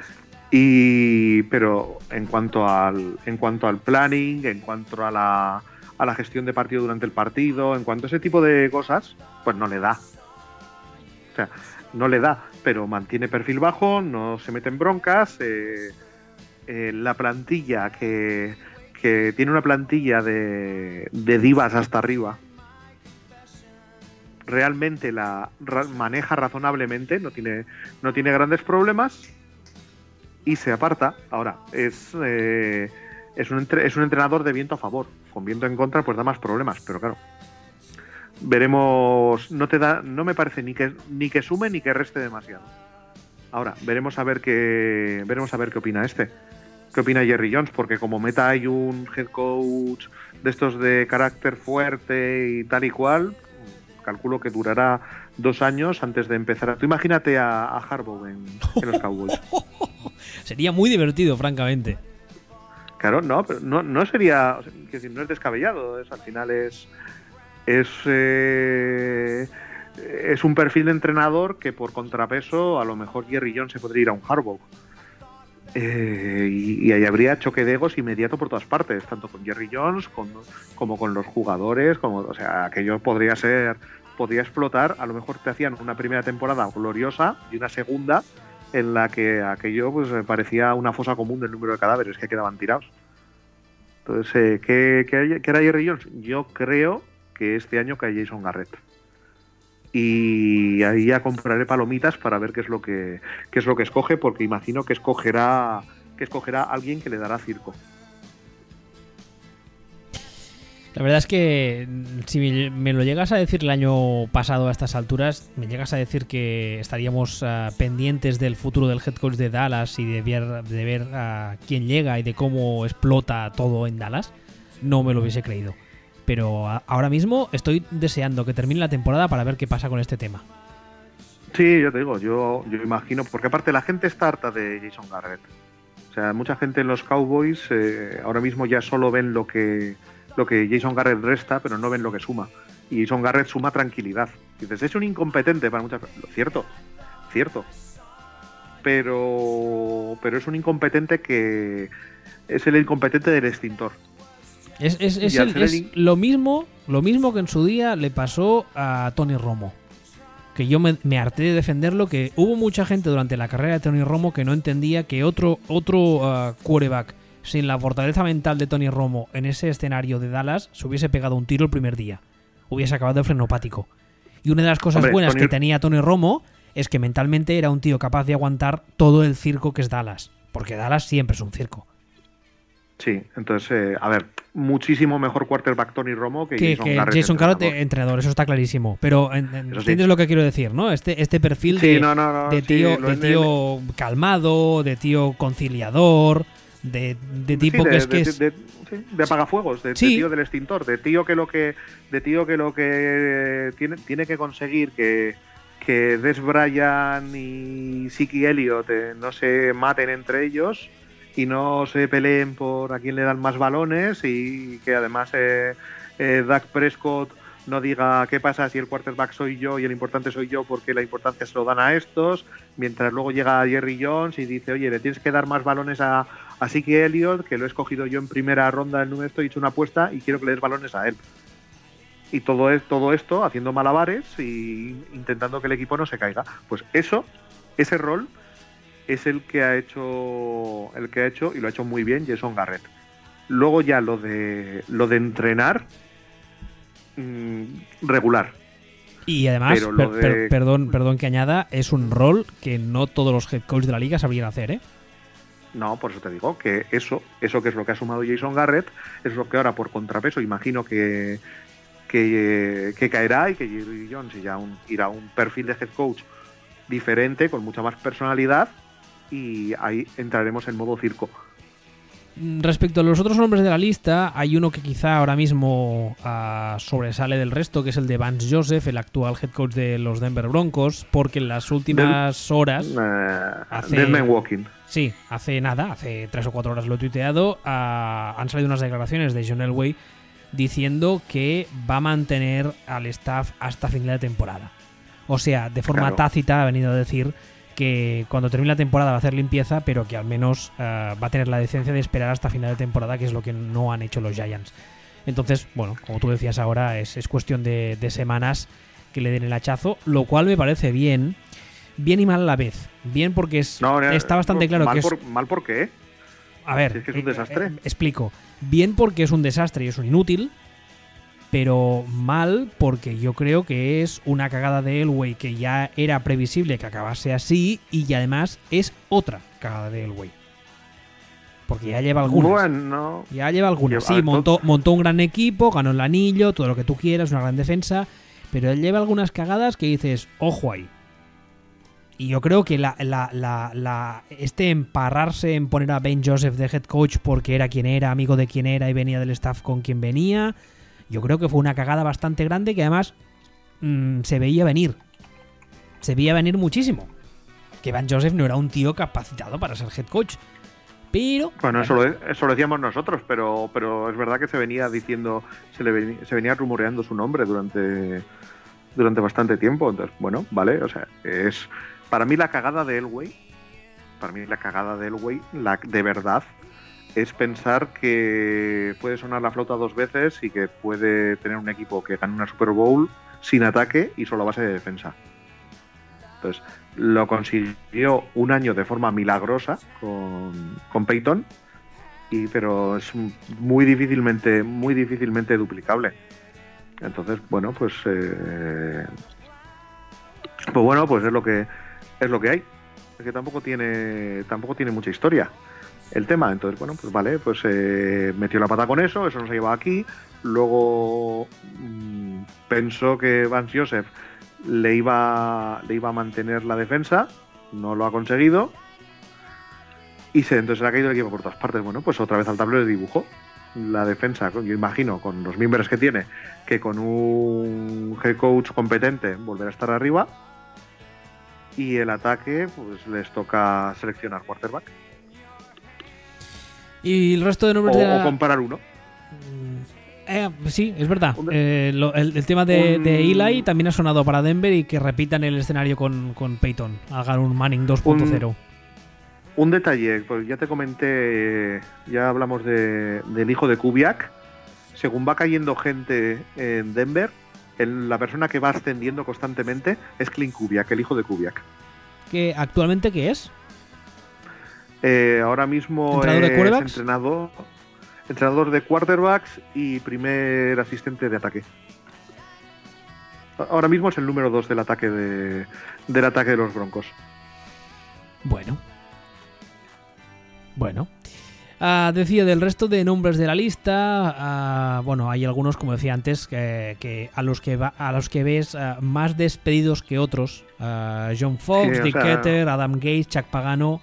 Y pero en cuanto al en cuanto al planning, en cuanto a la a la gestión de partido durante el partido, en cuanto a ese tipo de cosas, pues no le da. O sea, no le da, pero mantiene perfil bajo, no se mete en broncas. eh, eh, la plantilla que, que tiene una plantilla de, de divas hasta arriba. Realmente la maneja razonablemente, no tiene, no tiene grandes problemas y se aparta. Ahora, es, eh, es, un es un entrenador de viento a favor. Con viento en contra, pues da más problemas, pero claro. Veremos. No te da. No me parece ni que ni que sume ni que reste demasiado. Ahora, veremos a ver qué. Veremos a ver qué opina este. ¿Qué opina Jerry Jones? Porque como meta hay un head coach de estos de carácter fuerte y tal y cual, calculo que durará dos años antes de empezar. a- Tú imagínate a, a Harbaugh en, en los Cowboys. <laughs>
Sería muy divertido, francamente.
Claro, no, pero no, no sería, decir, no es descabellado, es, al final es es eh, es un perfil de entrenador que por contrapeso a lo mejor Jerry Jones se podría ir a un Harbaugh. Eh, y, y ahí habría choque de egos inmediato por todas partes, tanto con Jerry Jones como con los jugadores, como, o sea, aquello podría ser, podría explotar, a lo mejor te hacían una primera temporada gloriosa y una segunda en la que aquello pues parecía una fosa común del número de cadáveres que quedaban tirados. Entonces, eh, ¿qué, qué, qué era Jerry Jones? Yo creo que este año cae Jason Garrett. Y ahí ya compraré palomitas para ver qué es lo que qué es lo que escoge, porque imagino que escogerá que escogerá alguien que le dará circo.
La verdad es que mm, si me, me lo llegas a decir el año pasado a estas alturas, me llegas a decir que estaríamos ah, pendientes del futuro del head coach de Dallas y de ver, de ver a quién llega y de cómo explota todo en Dallas, no me lo hubiese creído. Pero ahora mismo estoy deseando que termine la temporada para ver qué pasa con este tema.
Sí, yo te digo, yo, yo imagino, porque aparte la gente está harta de Jason Garrett. O sea, mucha gente en los Cowboys eh, ahora mismo ya solo ven lo que, lo que Jason Garrett resta, pero no ven lo que suma. Y Jason Garrett suma tranquilidad. Dices, es un incompetente para muchas Lo Cierto, cierto. Pero, pero es un incompetente que es el incompetente del extintor.
Es, es- es el- es
el-
lo mismo lo mismo que en su día le pasó a Tony Romo. Que yo me, me harté de defenderlo, que hubo mucha gente durante la carrera de Tony Romo que no entendía que otro, otro ah, quarterback sin la fortaleza mental de Tony Romo en ese escenario de Dallas se hubiese pegado un tiro el primer día. Hubiese acabado de frenopático. Y una de las cosas
Hombre,
buenas
Tony-
que tenía Tony Romo es que mentalmente era un tío capaz de aguantar todo el circo que es Dallas. Porque Dallas siempre es un circo.
Sí, entonces, eh, a ver, muchísimo mejor quarterback Tony Romo que,
que,
Jason
que
Garrett.
Jason Garrett
entrenador.
entrenador, eso está clarísimo. Pero en- en-
Eso sí.
entiendes lo que quiero decir, ¿no? Este, este perfil
Sí,
de,
no, no, no,
de
sí,
tío, de tío calmado, de tío conciliador, de, de tipo que es que
de-
es.
de- apagafuegos, de, tío del extintor, de tío que lo que, de tío que lo que tiene, tiene que conseguir que, que Des Bryant y Siki Elliott eh, no se maten entre ellos y no se peleen por a quién le dan más balones y que además eh, eh, Dak Prescott no diga qué pasa si el quarterback soy yo y el importante soy yo porque la importancia se lo dan a estos, mientras luego llega Jerry Jones y dice, oye, le tienes que dar más balones a, Así que Elliot, que lo he escogido yo en primera ronda del número, he hecho una apuesta y quiero que le des balones a él. Y todo, es, todo esto haciendo malabares y intentando que el equipo no se caiga. Pues eso, ese rol, es el que ha hecho, el que ha hecho y lo ha hecho muy bien Jason Garrett. Luego ya lo de lo de entrenar mm, regular.
Y además, per- perdón, perdón que añada, es un rol que no todos los head coaches de la liga sabrían hacer, ¿eh?
No, por eso te digo que eso, eso que es lo que ha sumado Jason Garrett, es lo que ahora por contrapeso imagino que, que, que caerá y que Jerry Jones irá a un, irá a un perfil de head coach diferente, con mucha más personalidad, y ahí entraremos en modo circo.
Mm, Respecto a los otros nombres de la lista, hay uno que quizá ahora mismo ah, sobresale del resto, que es el de Vance Joseph, el actual head coach de los Denver Broncos, porque en las últimas horas,
Eh,
Hace-
Walking.
sí, hace nada, hace tres o cuatro horas lo he tuiteado, ah, han salido unas declaraciones de John Elway diciendo que va a mantener al staff hasta final de temporada. O sea, de forma
Claro.
tácita ha venido a decir que cuando termine la temporada va a hacer limpieza, pero que al menos ah, va a tener la decencia de esperar hasta final de temporada, que es lo que no han hecho los Giants. Entonces, bueno, como tú decías ahora, es, es cuestión de, de semanas que le den el hachazo, lo cual me parece bien, bien y mal a la vez. Bien porque es,
No, no,
está bastante claro
mal
que es,
por, mal por qué.
a ver,
Si es que es un
eh,
desastre.
eh, explico. Bien porque es un desastre y es un inútil, pero mal porque yo creo que es una cagada de Elway que ya era previsible que acabase así y además es otra cagada de Elway. Porque ya lleva algunas.
Bueno,
Ya lleva algunas.
Lleva-
Sí, montó, montó un gran equipo, ganó el anillo, todo lo que tú quieras, una gran defensa. Pero él lleva algunas cagadas que dices, ojo ahí. Y yo creo que la, la- la- la- este emparrarse en poner a Ben Joseph de head coach porque era quien era, amigo de quien era y venía del staff con quien venía, yo creo que fue una cagada bastante grande que además mm, se veía venir. Se veía venir muchísimo. Que Ben Joseph no era un tío capacitado para ser head coach. Pero.
bueno, eso lo, eso lo decíamos nosotros, pero, pero es verdad que se venía diciendo, se, le veni- se venía rumoreando su nombre durante, durante bastante tiempo. Entonces, bueno, vale, o sea, es para mí la cagada de Elway, para mí la cagada de Elway, la de verdad, es pensar que puede sonar la flauta dos veces y que puede tener un equipo que gane una Super Bowl sin ataque y solo a base de defensa. Entonces, lo consiguió un año de forma milagrosa con, con Peyton, y, pero es muy difícilmente, muy difícilmente duplicable. Entonces, bueno, pues eh, pues bueno, pues es lo que es lo que hay. Es que tampoco tiene tampoco tiene mucha historia el tema. Entonces, bueno, pues vale, pues eh, metió la pata con eso, eso nos ha llevado aquí. Luego mm, pensó que Vance Joseph le iba, le iba a mantener la defensa, no lo ha conseguido. Y se, entonces le ha caído el equipo por todas partes. Bueno, pues otra vez al tablero de dibujo. La defensa, yo imagino, con los miembros que tiene, que con un head coach competente volverá a estar arriba. Y el ataque, pues les toca seleccionar quarterback.
Y el resto de
O,
nombres de la-
o comparar uno.
Eh, sí, es verdad. Eh, lo- el, el tema de,
un-
de Eli también ha sonado para Denver y que repitan el escenario con, con Peyton. Hagan un Manning 2.0.
Un detalle, pues ya te comenté, ya hablamos de- del hijo de Kubiak. Según va cayendo gente en Denver, el- la persona que va ascendiendo constantemente es Clint Kubiak, el hijo de Kubiak.
¿Que actualmente qué es?
Eh, ahora mismo
¿Entrenador de
es
quarterbacks?
entrenador, entrenador de quarterbacks y primer asistente de ataque. Ahora mismo es el número 2 del ataque de, del ataque de los Broncos.
Bueno. Bueno. Ah, decía del resto de nombres de la lista, ah, bueno, hay algunos, como decía antes, que, que a los que va- a los que ves ah, más despedidos que otros. John Fox,
Sí,
Dick
sea-
Keter, Adam Gates, Chuck Pagano.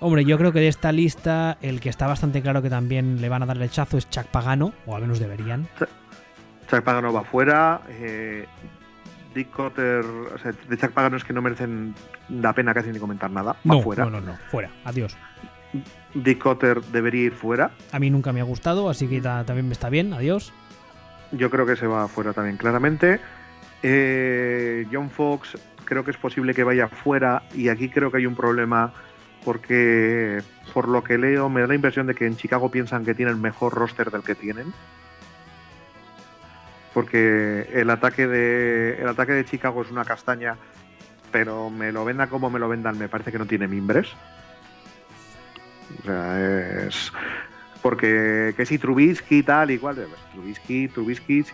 Hombre, yo creo que de esta lista el que está bastante claro que también le van a dar el hechazo es Chuck Pagano, o al menos deberían.
Chuck Pagano va fuera. eh, Dick Cotter, o sea, de Chuck Pagano es que no merecen la pena casi ni comentar nada. Va
No,
fuera.
no, no, no, fuera, adiós.
Dick Cotter debería ir fuera.
A mí nunca me ha gustado, así que ta- también me está bien, adiós.
Yo creo que se va fuera también, claramente. Eh, John Fox creo que es posible que vaya fuera y aquí creo que hay un problema porque por lo que leo me da la impresión de que en Chicago piensan que tienen mejor roster del que tienen. Porque el ataque de el ataque de Chicago es una castaña, pero me lo venda como me lo vendan, me parece que no tiene mimbres. O sea, es porque que si Trubisky y tal igual pues, Trubisky Trubisky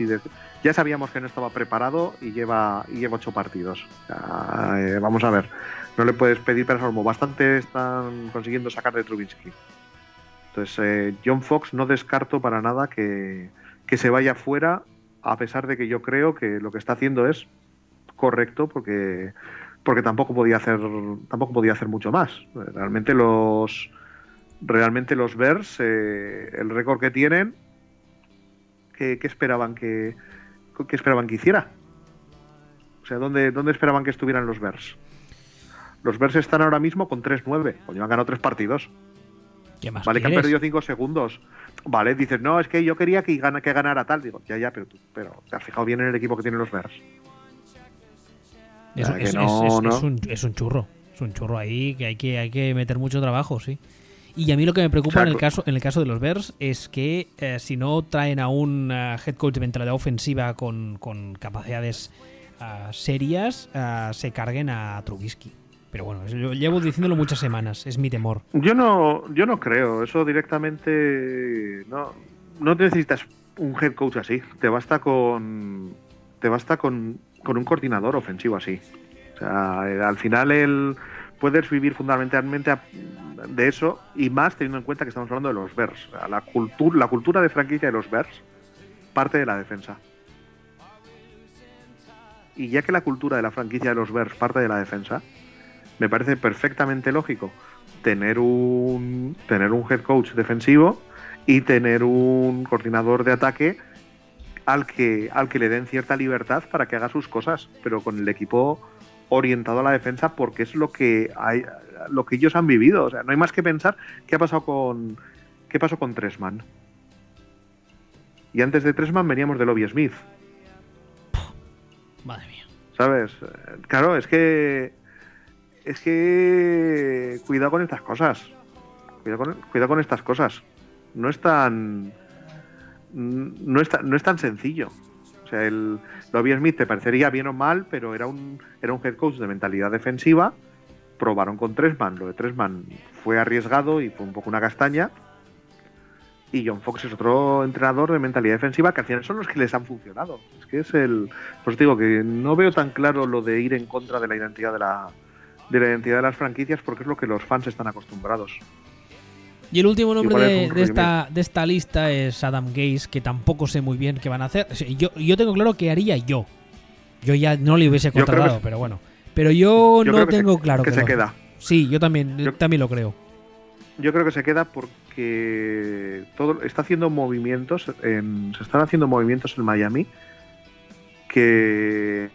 ya sabíamos que no estaba preparado y lleva y lleva ocho partidos eh, vamos a ver no le puedes pedir pero como bastante están consiguiendo sacar de Trubisky entonces eh, John Fox no descarto para nada que, que se vaya fuera a pesar de que yo creo que lo que está haciendo es correcto porque porque tampoco podía hacer tampoco podía hacer mucho más. Realmente los realmente los Bears eh, el récord que tienen ¿qué, qué esperaban que qué esperaban que hiciera? O sea, ¿dónde, dónde esperaban que estuvieran los Bears? Los Bears están ahora mismo con 3-9. Coño, han ganado tres partidos.
¿Qué más
Vale, que han perdido 5 segundos. Vale, dices, no, es que yo quería que, gana, que ganara tal. Digo, ya, ya, pero tú, pero te has fijado bien en el equipo que tienen los Bears.
Es, es-
no,
es- es-
no.
es un, es un churro. Es un churro ahí que hay que, hay que meter mucho trabajo, sí. Y a mí lo que me preocupa
O sea,
en, el caso, en el caso de los Bears es que eh, si no traen a un eh, head coach de mentalidad ofensiva con, con capacidades ah, serias, se carguen a Trubisky. Pero bueno, yo llevo diciéndolo muchas semanas, es mi temor.
Yo no, yo no creo. Eso directamente. No, no necesitas un head coach así. Te basta con. Te basta con, con un coordinador ofensivo así. O sea, eh, al final el puedes vivir fundamentalmente de eso y más teniendo en cuenta que estamos hablando de los Bears. La, cultura la cultura de franquicia de los Bears parte de la defensa. Y ya que la cultura de la franquicia de los Bears parte de la defensa, me parece perfectamente lógico tener un tener un head coach defensivo y tener un coordinador de ataque al que al que le den cierta libertad para que haga sus cosas, pero con el equipo orientado a la defensa porque es lo que hay lo que ellos han vivido, o sea, no hay más que pensar qué ha pasado con qué pasó con Tresman. Y antes de Tresman veníamos de Lobby Smith,
Madre mía.
¿sabes? Claro, es que es que cuidado con estas cosas. Cuidado con, cuidado con estas cosas. No es tan no es tan, no es tan sencillo. O sea, el Lobby Smith te parecería bien o mal, pero era un era un head coach de mentalidad defensiva. Probaron con Tresman. Lo de Tresman fue arriesgado y fue un poco una castaña. Y John Fox es otro entrenador de mentalidad defensiva que al final son los que les han funcionado. Es que es el. Pues digo que no veo tan claro lo de ir en contra de la identidad de la, de la identidad de las franquicias porque es lo que los fans están acostumbrados.
Y el último nombre de, esta, de esta lista es Adam Gaze, que tampoco sé muy bien qué van a hacer. Yo, yo tengo claro qué haría yo. Yo ya no le hubiese
que
contratado, pero bueno. Pero yo,
Yo
no
que se-
tengo claro
que se
lo-
queda.
Sí, yo también, yo
Yo-
también lo creo.
Yo creo que se queda porque todo está haciendo movimientos, en- se están haciendo movimientos en Miami que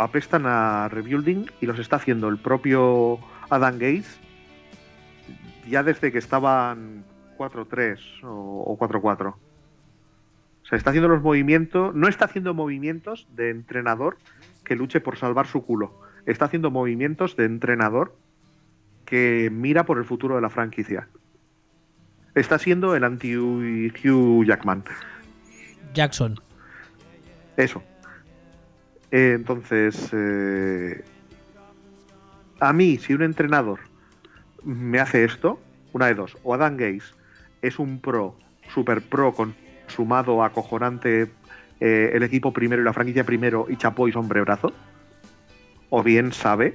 apestan a rebuilding y los está haciendo el propio Adam Gates ya desde que estaban 4-3 o, o 4-4. O sea, está haciendo los movimientos, no está haciendo movimientos de entrenador que luche por salvar su culo. Está haciendo movimientos de entrenador que mira por el futuro de la franquicia. Está siendo el anti-Hugh Jackman.
Jackson.
Eso. Eh, entonces, eh, a mí, si un entrenador me hace esto, una de dos, o Adam Gaze es un pro, super pro, consumado, acojonante, eh, el equipo primero y la franquicia primero y chapó y sombre brazo, o bien sabe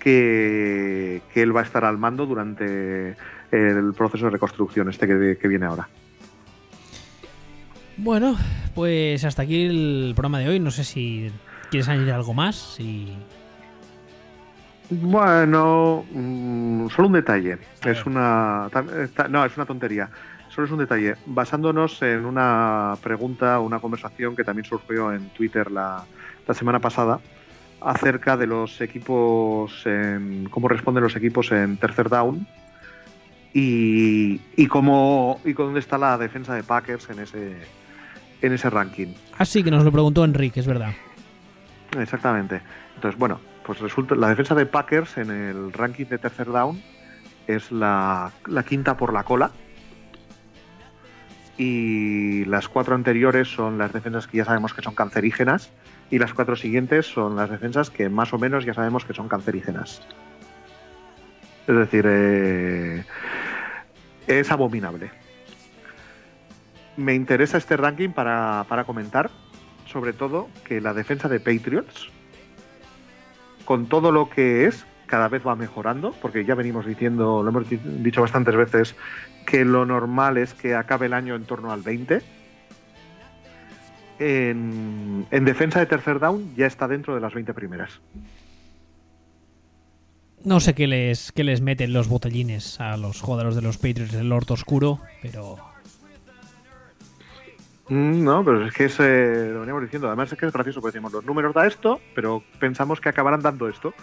que, él va a estar al mando durante el proceso de reconstrucción este que viene ahora.
Bueno, pues hasta aquí el programa de hoy. No sé si quieres añadir algo más. Si...
Bueno, mm, solo un detalle. Es una. No, es una tontería. Solo es un detalle. Basándonos en una pregunta, una conversación que también surgió en Twitter la, la semana pasada acerca de los equipos, en, cómo responden los equipos en tercer down y, y cómo y dónde está la defensa de Packers en ese en ese ranking.
Ah, sí, que nos lo preguntó Enrique, es verdad.
Exactamente. Entonces, bueno, pues resulta la defensa de Packers en el ranking de tercer down es la, la quinta por la cola. Y las cuatro anteriores son las defensas que ya sabemos que son cancerígenas. Y las cuatro siguientes son las defensas que más o menos ya sabemos que son cancerígenas. Es decir, eh, es abominable. Me interesa este ranking para, para comentar sobre todo que la defensa de Patriots, con todo lo que es, cada vez va mejorando, porque ya venimos diciendo, lo hemos di- dicho bastantes veces, que lo normal es que acabe el año en torno al 20. en, en defensa de tercer down ya está dentro de las 20 primeras.
No sé qué les, qué les meten los botellines a los jugadores de los Patriots del Lord Oscuro, pero
No, pero es que es, eh, lo veníamos diciendo. Además es que es gracioso, porque decimos, los números da esto, pero pensamos que acabarán dando esto.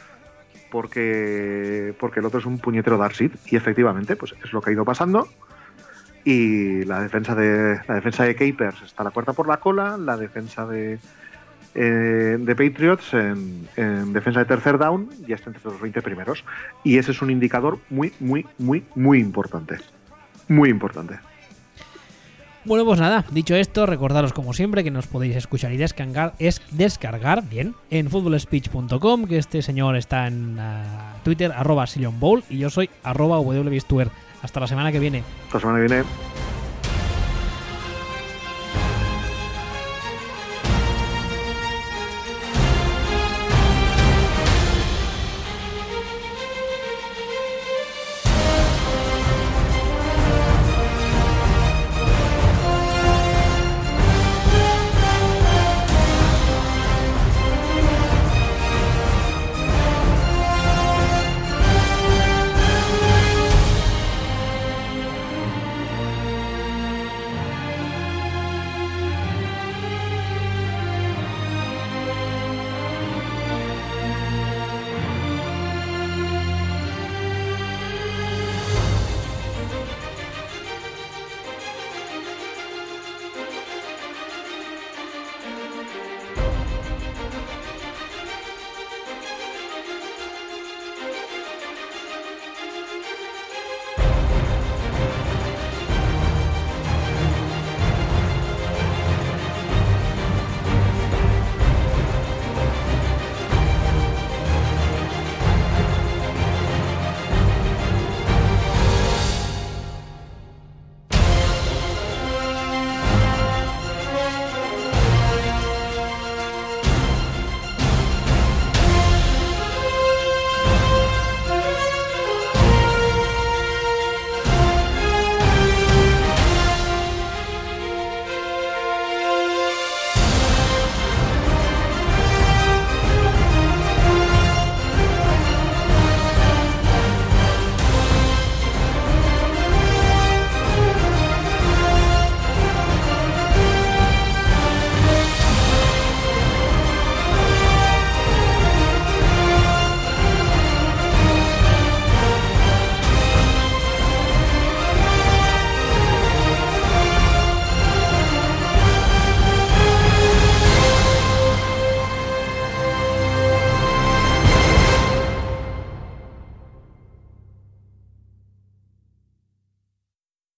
Porque, porque el otro es un puñetero Darkseid. Y efectivamente, pues es lo que ha ido pasando. Y la defensa de la defensa de Capers está la cuarta por la cola. La defensa de, eh, de Patriots en, en defensa de tercer down ya está entre los 20 primeros. Y ese es un indicador muy, muy, muy, muy importante. Muy importante.
Bueno, pues nada, dicho esto, recordaros como siempre que nos podéis escuchar y descargar, es descargar bien en footballspeech.com, que este señor está en ah, Twitter, arroba Sillon Bowl, y yo soy arroba. Hasta la semana que viene.
Esta semana que viene